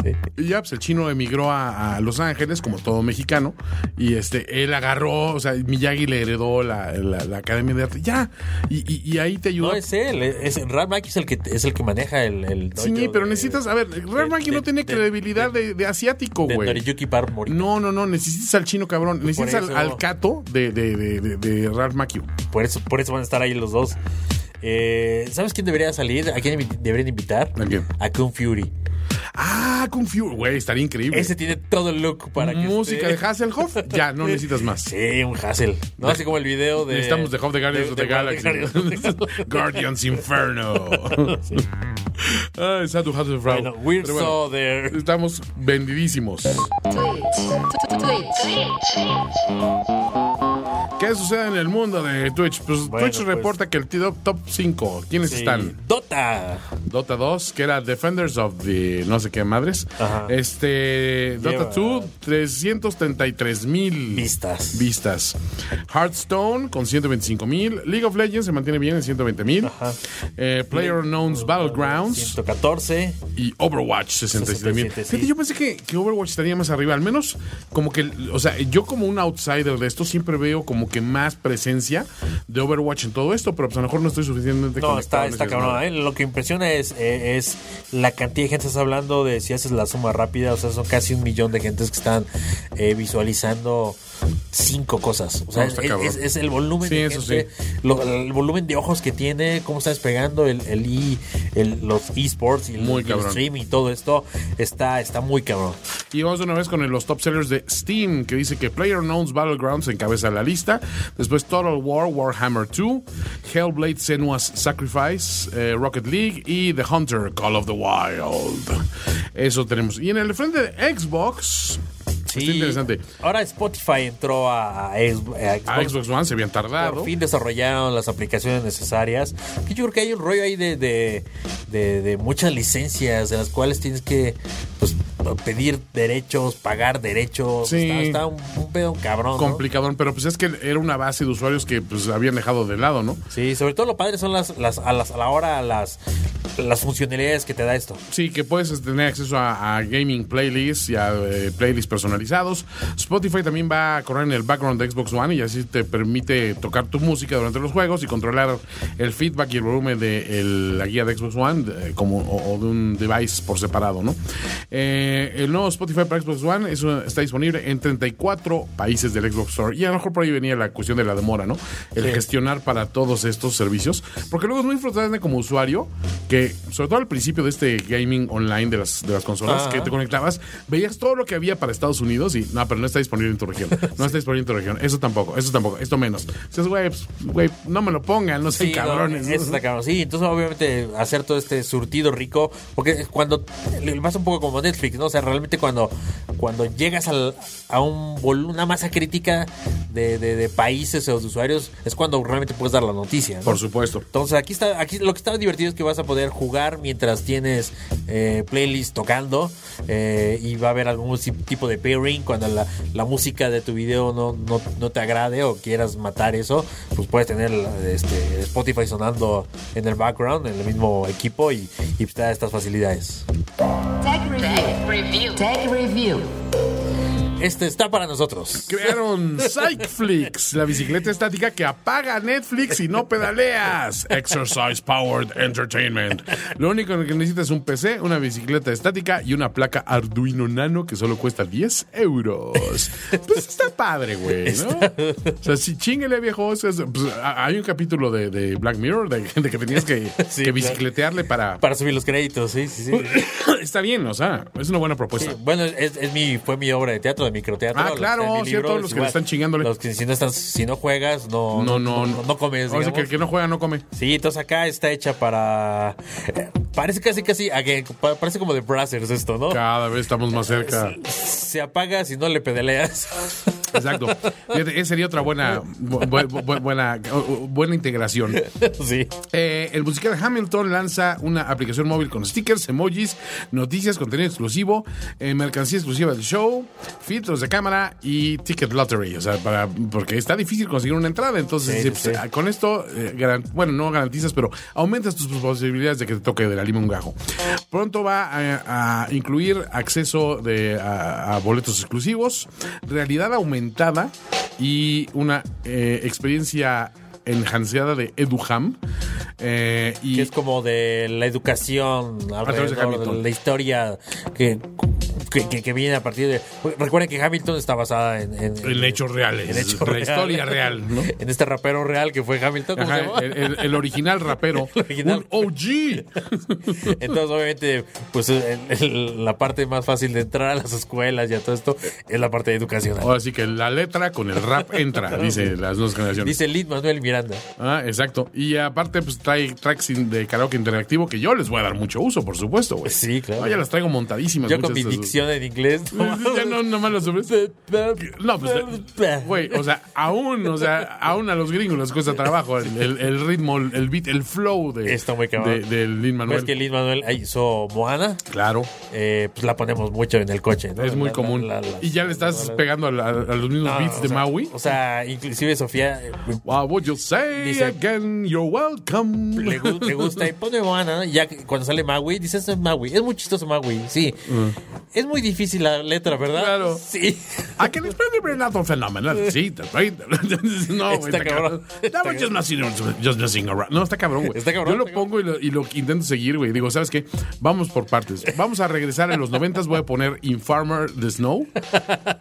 Sí. Y ya, pues el chino emigró a, a Los Ángeles, como todo mexicano, y este, él agarró, o sea, Miyagi le heredó la, la- la Academia de Arte. Ya, y, y- y ahí te ayudó. No es él, es, Ralph Macchio es el que, es el que maneja el, el dojo sí, pero de- necesitas, a ver, Ralph Macchio no tiene de- credibilidad de, de asiático, güey. No, no, no, necesitas al chino cabrón, necesitas al, eso. al cato de, de, de, de- de Ralph Macchio. Por eso, por eso van a estar ahí los dos. Eh, ¿Sabes quién debería salir? ¿A quién deberían invitar? ¿A quién? A Kung Fury. Ah, Kung Fu, güey, estaría increíble. Ese tiene todo el look para que Música esté- de Hasselhoff, ya, no necesitas más. Sí, un Hassel. No así como el video de. Necesitamos de Hoff the Guardians of the Galaxy. Guardians. Guardians Inferno. Ay, Satu Hasselhoff. Bueno, we're Pero bueno, so there. Estamos vendidísimos. ¿Qué sucede en el mundo de Twitch? Pues Bueno, Twitch pues- reporta que el top, top 5, ¿quiénes Sí. están? Dota. Dota 2, que era Defenders of the no sé qué madres. Ajá. Este, Dota Lleva- 2, 333 mil Vistas. vistas. Hearthstone con 125 mil. League of Legends se mantiene bien en 120 mil. Ajá. Eh, Player Unknown's Battlegrounds 114. y Overwatch 67 mil. 67, sí. Fíjate, yo pensé que, que Overwatch estaría más arriba, al menos como que, o sea, yo como un outsider de esto siempre veo como que más presencia de Overwatch en todo esto, pero pues a lo mejor no estoy suficientemente No, está, está cabrón. ¿eh? Lo que impresiona es, eh, es la cantidad de gente. Estás hablando de si haces la suma rápida, o sea, son casi un millón de gentes que están eh, visualizando cinco cosas. O sea, No, es, cabrón. es- es el volumen Sí, de lo- el volumen de ojos que tiene, cómo está despegando el, el, e- el- los esports y el, Muy el stream y todo esto. Está, está muy cabrón. Y vamos de una vez con los top sellers de Steam, que dice que PlayerUnknown's Battlegrounds encabeza la lista. Después Total War, Warhammer 2, Hellblade Senua's Sacrifice, eh, Rocket League y The Hunter, Call of the Wild. Eso tenemos. Y en el frente de Xbox, está interesante. Ahora Spotify entró a, a Xbox- a A Xbox One se habían tardado. Por fin desarrollaron las aplicaciones necesarias. Que yo creo que hay un rollo ahí de, de, de- de muchas licencias de las cuales tienes que pues, pedir derechos, pagar derechos. Sí. Está, está un, un pedo cabrón. ¿no? Complicadón, pero pues es que era una base de usuarios que pues habían dejado de lado, ¿no? Sí, sobre todo lo padre son las, las, a, las a la hora las, las funcionalidades que te da esto. Sí, que puedes tener acceso a, a gaming playlists y a eh, playlists personalizados. Spotify también va a correr en el background de Xbox One y así te permite tocar tu música durante los juegos y controlar el feedback y el volumen de el- la guía de Xbox One eh, como, o, o de un device por separado, ¿no? Eh, el nuevo Spotify para Xbox One está disponible en 34 países del Xbox Store y a lo mejor por ahí venía la cuestión de la demora, ¿no? El Sí. gestionar para todos estos servicios, porque luego es muy frustrante como usuario que, sobre todo al principio de este gaming online de las, de las consolas, Ajá. que te conectabas, veías todo lo que había para Estados Unidos y no, pero no está disponible en tu región. No está disponible en tu región. Eso tampoco, eso tampoco, esto menos. Güey, pues, güey, no me lo pongan, no sean Sí, no, cabrones. eso está cabrón. Sí, entonces obviamente hacer todo este surtido rico, porque cuando pasa un poco como Netflix, ¿no? O sea, realmente cuando, cuando llegas al- a un una masa crítica de, de- de países o de usuarios, es cuando realmente puedes dar la noticia. ¿no? Por supuesto. Entonces aquí está, aquí lo que está divertido es que vas a poder jugar mientras tienes eh, playlist tocando eh, y va a haber algún tipo de pairing cuando la, la música de tu video no, no, no te agrade o quieras matar eso, pues puedes tener este, Spotify sonando en el background, en el mismo equipo y, y te da estas facilidades. Tech Review. Tech Review. Este está para nosotros. Crearon Psychflix, la bicicleta estática que apaga Netflix y no pedaleas. Exercise Powered Entertainment. Lo único que necesitas es un PC, una bicicleta estática y una placa Arduino Nano que solo cuesta 10 euros. Pues está padre, güey, ¿no? O sea, si chinguele, viejo. o sea, pues, hay un capítulo de, de Black Mirror de, de que tenías que, Sí, que claro. bicicletearle para... Para subir los créditos, sí, sí, sí. Está bien, o sea, es una buena propuesta. Sí, bueno, es, es mi, fue mi obra de teatro, de microteatro. Ah, claro, cierto, los que están chingándole. Los que si no, están, si no juegas, no, No, no, no. no, comes. O sea, que el que no juega no come. Sí, entonces acá está hecha para. Parece casi, casi. again, Parece como de Brazzers esto, ¿no? Cada vez estamos más cerca. Se apaga si no le pedaleas. Exacto. Esa sería otra buena, bu- bu- bu- buena, buena integración. sí. Eh, el musical Hamilton lanza una aplicación móvil con stickers, emojis, noticias, contenido exclusivo, eh, mercancía exclusiva del show, filtros de cámara y ticket lottery. O sea, para, porque está difícil conseguir una entrada. Entonces, Sí, sí. con esto, eh, bueno, no garantizas, pero aumentas tus posibilidades de que te toque de la lima un gajo. Pronto va a, a incluir acceso de, a, a boletos exclusivos, realidad aumentada y una eh, experiencia enhanceada de EduHam. Eh, y Que es como de la educación de de, la historia que, que, que- que viene a partir de. Recuerden que Hamilton está basada en. En, en hechos reales. en hechos la reales. historia real, ¿no? En este rapero real que fue Hamilton. el, el- el original rapero. El original. Un OG. Entonces, obviamente, pues el- la parte más fácil de entrar a las escuelas y a todo esto es la parte educacional. Ahora sí que la letra con el rap entra, dice las dos generaciones. Dice Lid Manuel Miranda. Ah, exacto. Y aparte, pues trae tracks de karaoke interactivo que yo les voy a dar mucho uso, por supuesto, güey. Sí, claro. No, ya las traigo montadísimas. Yo con mi muchas de en inglés. Ya no, nomás lo subes. No, pues, güey, o sea, aún, o sea, aún a los gringos les cuesta trabajo el, el- el ritmo, el beat, el flow de, Está muy cabrón. de, del Lin Manuel. ¿Ves que Lid Manuel hizo Moana? Claro, Eh, pues la ponemos mucho en el coche. ¿no? es muy La- común. la- la- la- y ya le estás pegando a, la- a los mismos No, beats de sea, Maui. O sea, inclusive Sofía eh, What would you say Dice- again? You're welcome. le, gu- le gusta y pone Moana, ¿no? Ya cuando sale Maui, dices es Maui. Es muy chistoso Maui, sí. Es muy difícil la letra, ¿verdad? Claro. Sí. I can explain it Renato fenomenal. Sí, right? No, güey, Está cabrón. That was just messing, just messing around. No, está cabrón, güey. Está cabrón, Yo lo pongo y lo, y lo intento seguir, güey. Digo, ¿sabes qué? Vamos por partes. Vamos a regresar en los noventas. Voy a poner Infarmer the Snow.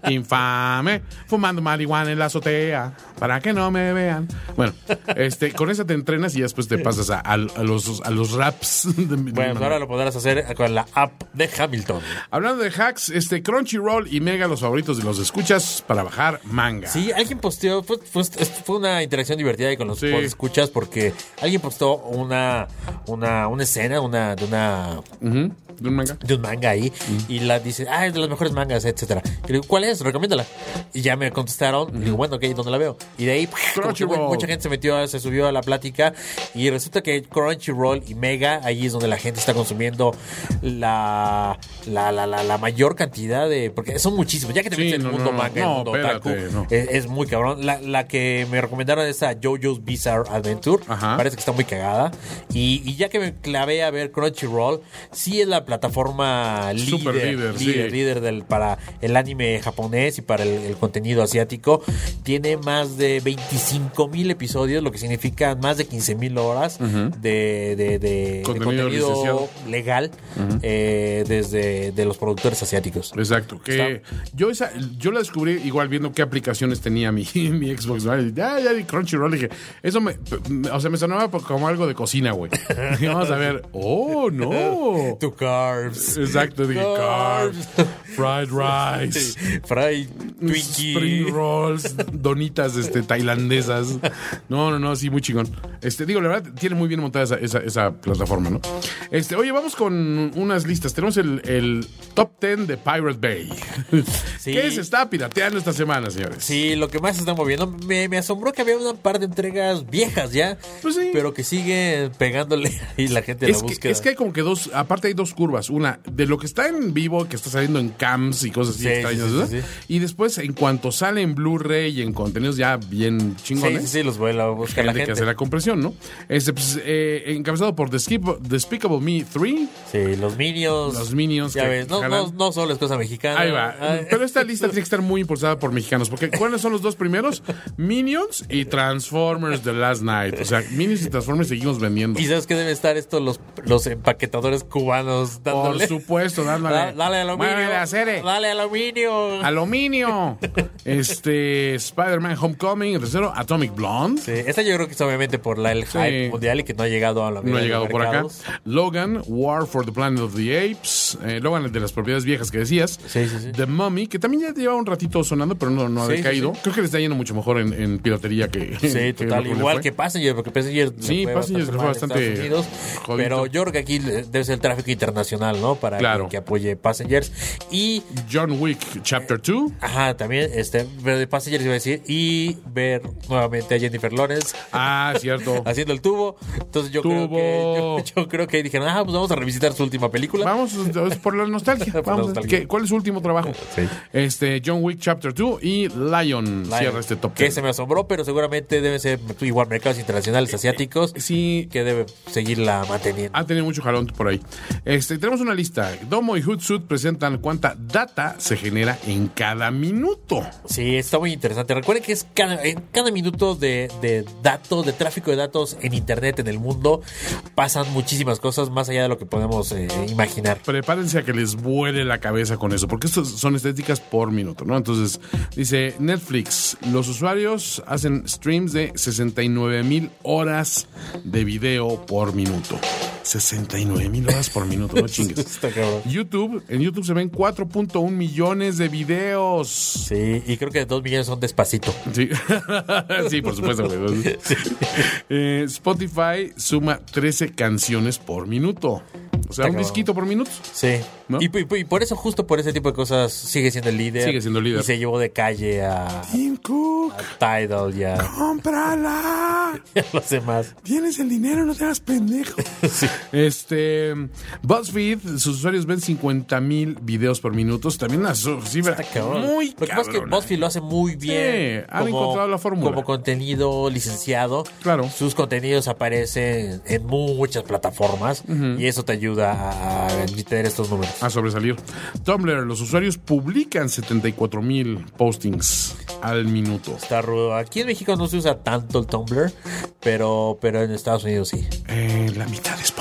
Infame. Fumando marihuana en la azotea. Para que no me vean. Bueno, este, con esa te entrenas y después te pasas a, los, a los raps. de- de- Bueno, pues ahora lo podrás hacer con la app de Hamilton. Hablando de hacks, este Crunchyroll y Mega, los favoritos de los escuchas para bajar manga. Sí, alguien posteó, fue, fue, fue una interacción divertida ahí con los Sí. escuchas porque alguien posteó una, una, una escena una, de una ¿De un manga? de un manga ahí y la dice, ah, es de las mejores mangas, etcétera. Y le digo, ¿cuál es? Recomiéndala. Y ya me contestaron, y digo, bueno, ok, ¿dónde la veo? Y de ahí, Crunchyroll. mucha gente se metió, se subió a la plática y resulta que Crunchyroll y Mega, ahí es donde la gente está consumiendo la, la, la, la, la mayor cantidad de, porque son muchísimos, ya que te Sí, metes en no, el mundo no, manga, no, el mundo otaku, es, es muy cabrón. La, la que me recomendaron es a JoJo's Bizarre Adventure, Ajá. parece que está muy cagada. Y, y ya que me clavé a ver Crunchyroll, sí es la plataforma líder, Super líder, líder, sí. líder del, para el anime japonés y para el, el contenido asiático. Tiene más de 25 mil episodios, lo que significa más de 15 mil horas de, de- de- de Contenido legal eh, desde de los productores asiáticos. Exacto. Que yo esa, yo la descubrí igual viendo qué aplicaciones tenía mi, mi Xbox. ¿no? Ya, ya vi Crunchyroll. Dije, eso me, o sea, me sonaba como algo de cocina, güey. Vamos a ver. Oh, no. Tu carbs. Exacto, dije Carbs. fried rice, Fry Twinkie. spring rolls, donitas este, tailandesas. No, no, no, sí, muy chingón. Este, digo, la verdad, tiene muy bien montada esa, esa, esa plataforma, ¿no? Este, oye, vamos con unas listas. Tenemos el, el top 10 de Pirate Bay. Sí. ¿Qué se está pirateando esta semana, señores? Sí, lo que más se está moviendo. Me, me asombró que había una par de entregas viejas ya. Pues sí. Pero que sigue pegándole y la gente Es la que, búsqueda. es que hay como que dos, aparte hay dos curvas. Una, de lo que está en vivo, que está saliendo en cams y cosas así Sí, extrañas. Y después, en cuanto sale en Blu-ray y en contenidos ya bien chingones, sí, sí, los vuelve a buscar la gente que hace la compresión, ¿no? Este, pues, eh, encabezado por Despicable, Me 3. Sí, los Minions. Los Minions Ya que ves, no, no, no solo es cosa mexicana. Ahí va. Ay. Pero esta lista tiene que estar muy impulsada por mexicanos. Porque ¿cuáles son los dos primeros? Minions y Transformers The Last Night. O sea, Minions y Transformers seguimos vendiendo. ¿Y sabes qué deben estar estos los, los empaquetadores cubanos Por dándole? supuesto, dándole. Da- dale aluminio. Muévele. Dale aluminio. Aluminio. Este, Spider-Man Homecoming, el tercero, Atomic Blonde. Sí, esta yo creo que es obviamente por la, el hype mundial y que no ha llegado a la No ha llegado por acá. Logan, War for the Planet of the Apes. Eh, Logan, de las propiedades viejas que decías. Sí, sí, sí. The Mummy, que también ya lleva un ratito sonando, pero no, no ha sí, caído. sí. Creo que le está yendo mucho mejor en, en piratería que. Sí, que total. le Igual que Passenger, porque Passenger Sí, Passenger fue bastante Unidos, pero yo creo que aquí debe ser el tráfico internacional, ¿no? Para Claro. que, apoye Passengers. Y, John Wick Chapter 2. ajá, también, este, pero de Passengers iba a decir, y ver nuevamente a Jennifer Lawrence Ah, cierto. haciendo el tubo. Entonces yo creo que yo, yo creo que dijeron, ah, pues vamos a revisitar su última película. Vamos por la nostalgia. Por la Vamos, nostalgia. ¿qué- ¿Cuál es su último trabajo? Sí. Este, John Wick Chapter 2 y Lion, cierra este top que 10. se me asombró, pero seguramente deben ser igual mercados internacionales asiáticos Sí, que debe seguirla manteniendo. ha tenido mucho jalón por ahí. Este, tenemos una lista. Domo y Hootsuite presentan cuánta data se genera en cada minuto. Sí, está muy interesante. Recuerden que es cada, en cada minuto de, de datos, de tráfico de datos en Internet, en el mundo, pasan muchísimas cosas más allá de lo que podemos eh, imaginar. Prepárense a que les vuele la cabeza con eso, porque estos son estadísticas por minuto, ¿no? Entonces, dice Netflix, los usuarios hacen streams de 69 mil horas de video por minuto. 69 mil horas por minuto, no chingues. Está cabrón. YouTube, en YouTube se ven 4.1 millones de videos. Sí, y creo que dos millones son despacito. Sí, sí por supuesto. Eh, Spotify suma 13 canciones por minuto. O sea, un cabrón. disquito por minuto. Sí. ¿No? Y, y- y por eso, justo por ese tipo de cosas, sigue siendo el líder. Sigue siendo líder. Y se llevó de calle a, Tim Cook, a Tidal y a, cómprala. y a los demás. Tienes el dinero, no seas pendejo. Este, BuzzFeed, sus usuarios ven 50 mil videos por minuto. También una cifra Está cabrón. muy Lo que pasa es que. BuzzFeed lo hace muy bien. Sí, han encontrado la fórmula. Como contenido licenciado. Claro. Sus contenidos aparecen en muchas plataformas y eso te ayuda a tener estos números. A sobresalir. Tumblr, los usuarios publican 74 mil postings al minuto. Está rudo. Aquí en México no se usa tanto el Tumblr, pero, pero en Estados Unidos sí. Eh, la mitad es.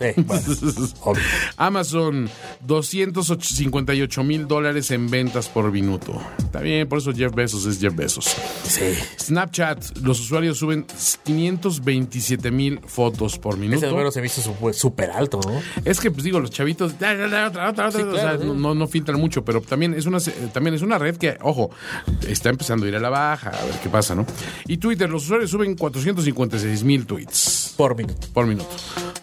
Bueno. Amazon, 258 mil dólares en ventas por minuto. Está bien, por eso Jeff Bezos es Jeff Bezos. Sí. Snapchat, los usuarios suben 527 mil fotos por Ese minuto. número se hizo su- súper alto, ¿no? Es que, pues digo, los chavitos, no, no filtran mucho, pero también es una eh, también es una red que, ojo, está empezando a ir a la baja, a ver qué pasa, ¿no? Y Twitter, los usuarios suben 456 mil tweets Por minuto. por minuto.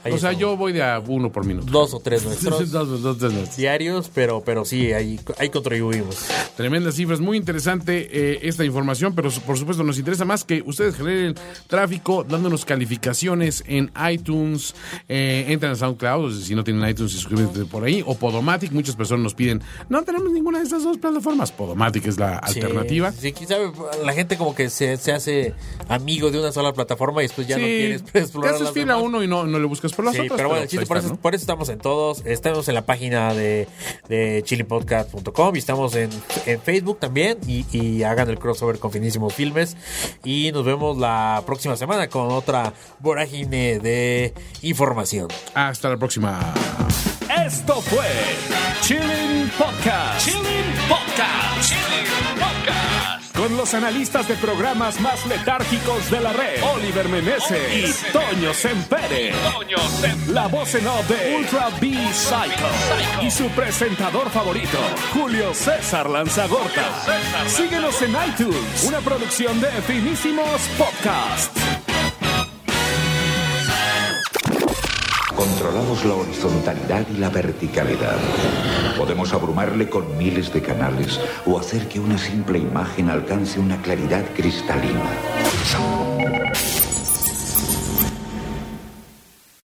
Ahí o sea, estamos. yo voy de a uno por minuto. Dos o tres nuestros Dos, dos, dos, dos. diarios, pero, pero sí, ahí, ahí contribuimos. Tremendas cifras, muy interesante eh, esta información, pero por supuesto nos interesa más que ustedes generen tráfico dándonos calificaciones en iTunes, eh, entran a SoundCloud, si no tienen iTunes, suscríbete por ahí, o Podomatic, muchas personas nos piden, no tenemos ninguna de estas dos plataformas, Podomatic es la Sí, alternativa. Sí, quién sabe, la gente como que se, se hace amigo de una sola plataforma y después ya no Sí, quieres te explorar haces las fiel a demás. uno y no, no le buscas por las Sí, otras. pero bueno, el chiste, ahí por, está, eso, ¿no? por eso estamos en todos. Estamos en la página de, de chilipodcast.com y estamos en, en Facebook también. Y, y hagan el crossover con Finísimos Filmes. Y nos vemos la próxima semana con otra vorágine de información. Hasta la próxima. Esto fue Chilling Podcast. Chilling Podcast. Con los analistas de programas más letárgicos de la red, Oliver Meneses y Toño Sempere. La voz en off de Ultra B Psycho y su presentador favorito, Julio César Lanzagorta. Síguenos en iTunes, una producción de Finísimos Podcast. Controlamos la horizontalidad y la verticalidad. Podemos abrumarle con miles de canales o hacer que una simple imagen alcance una claridad cristalina.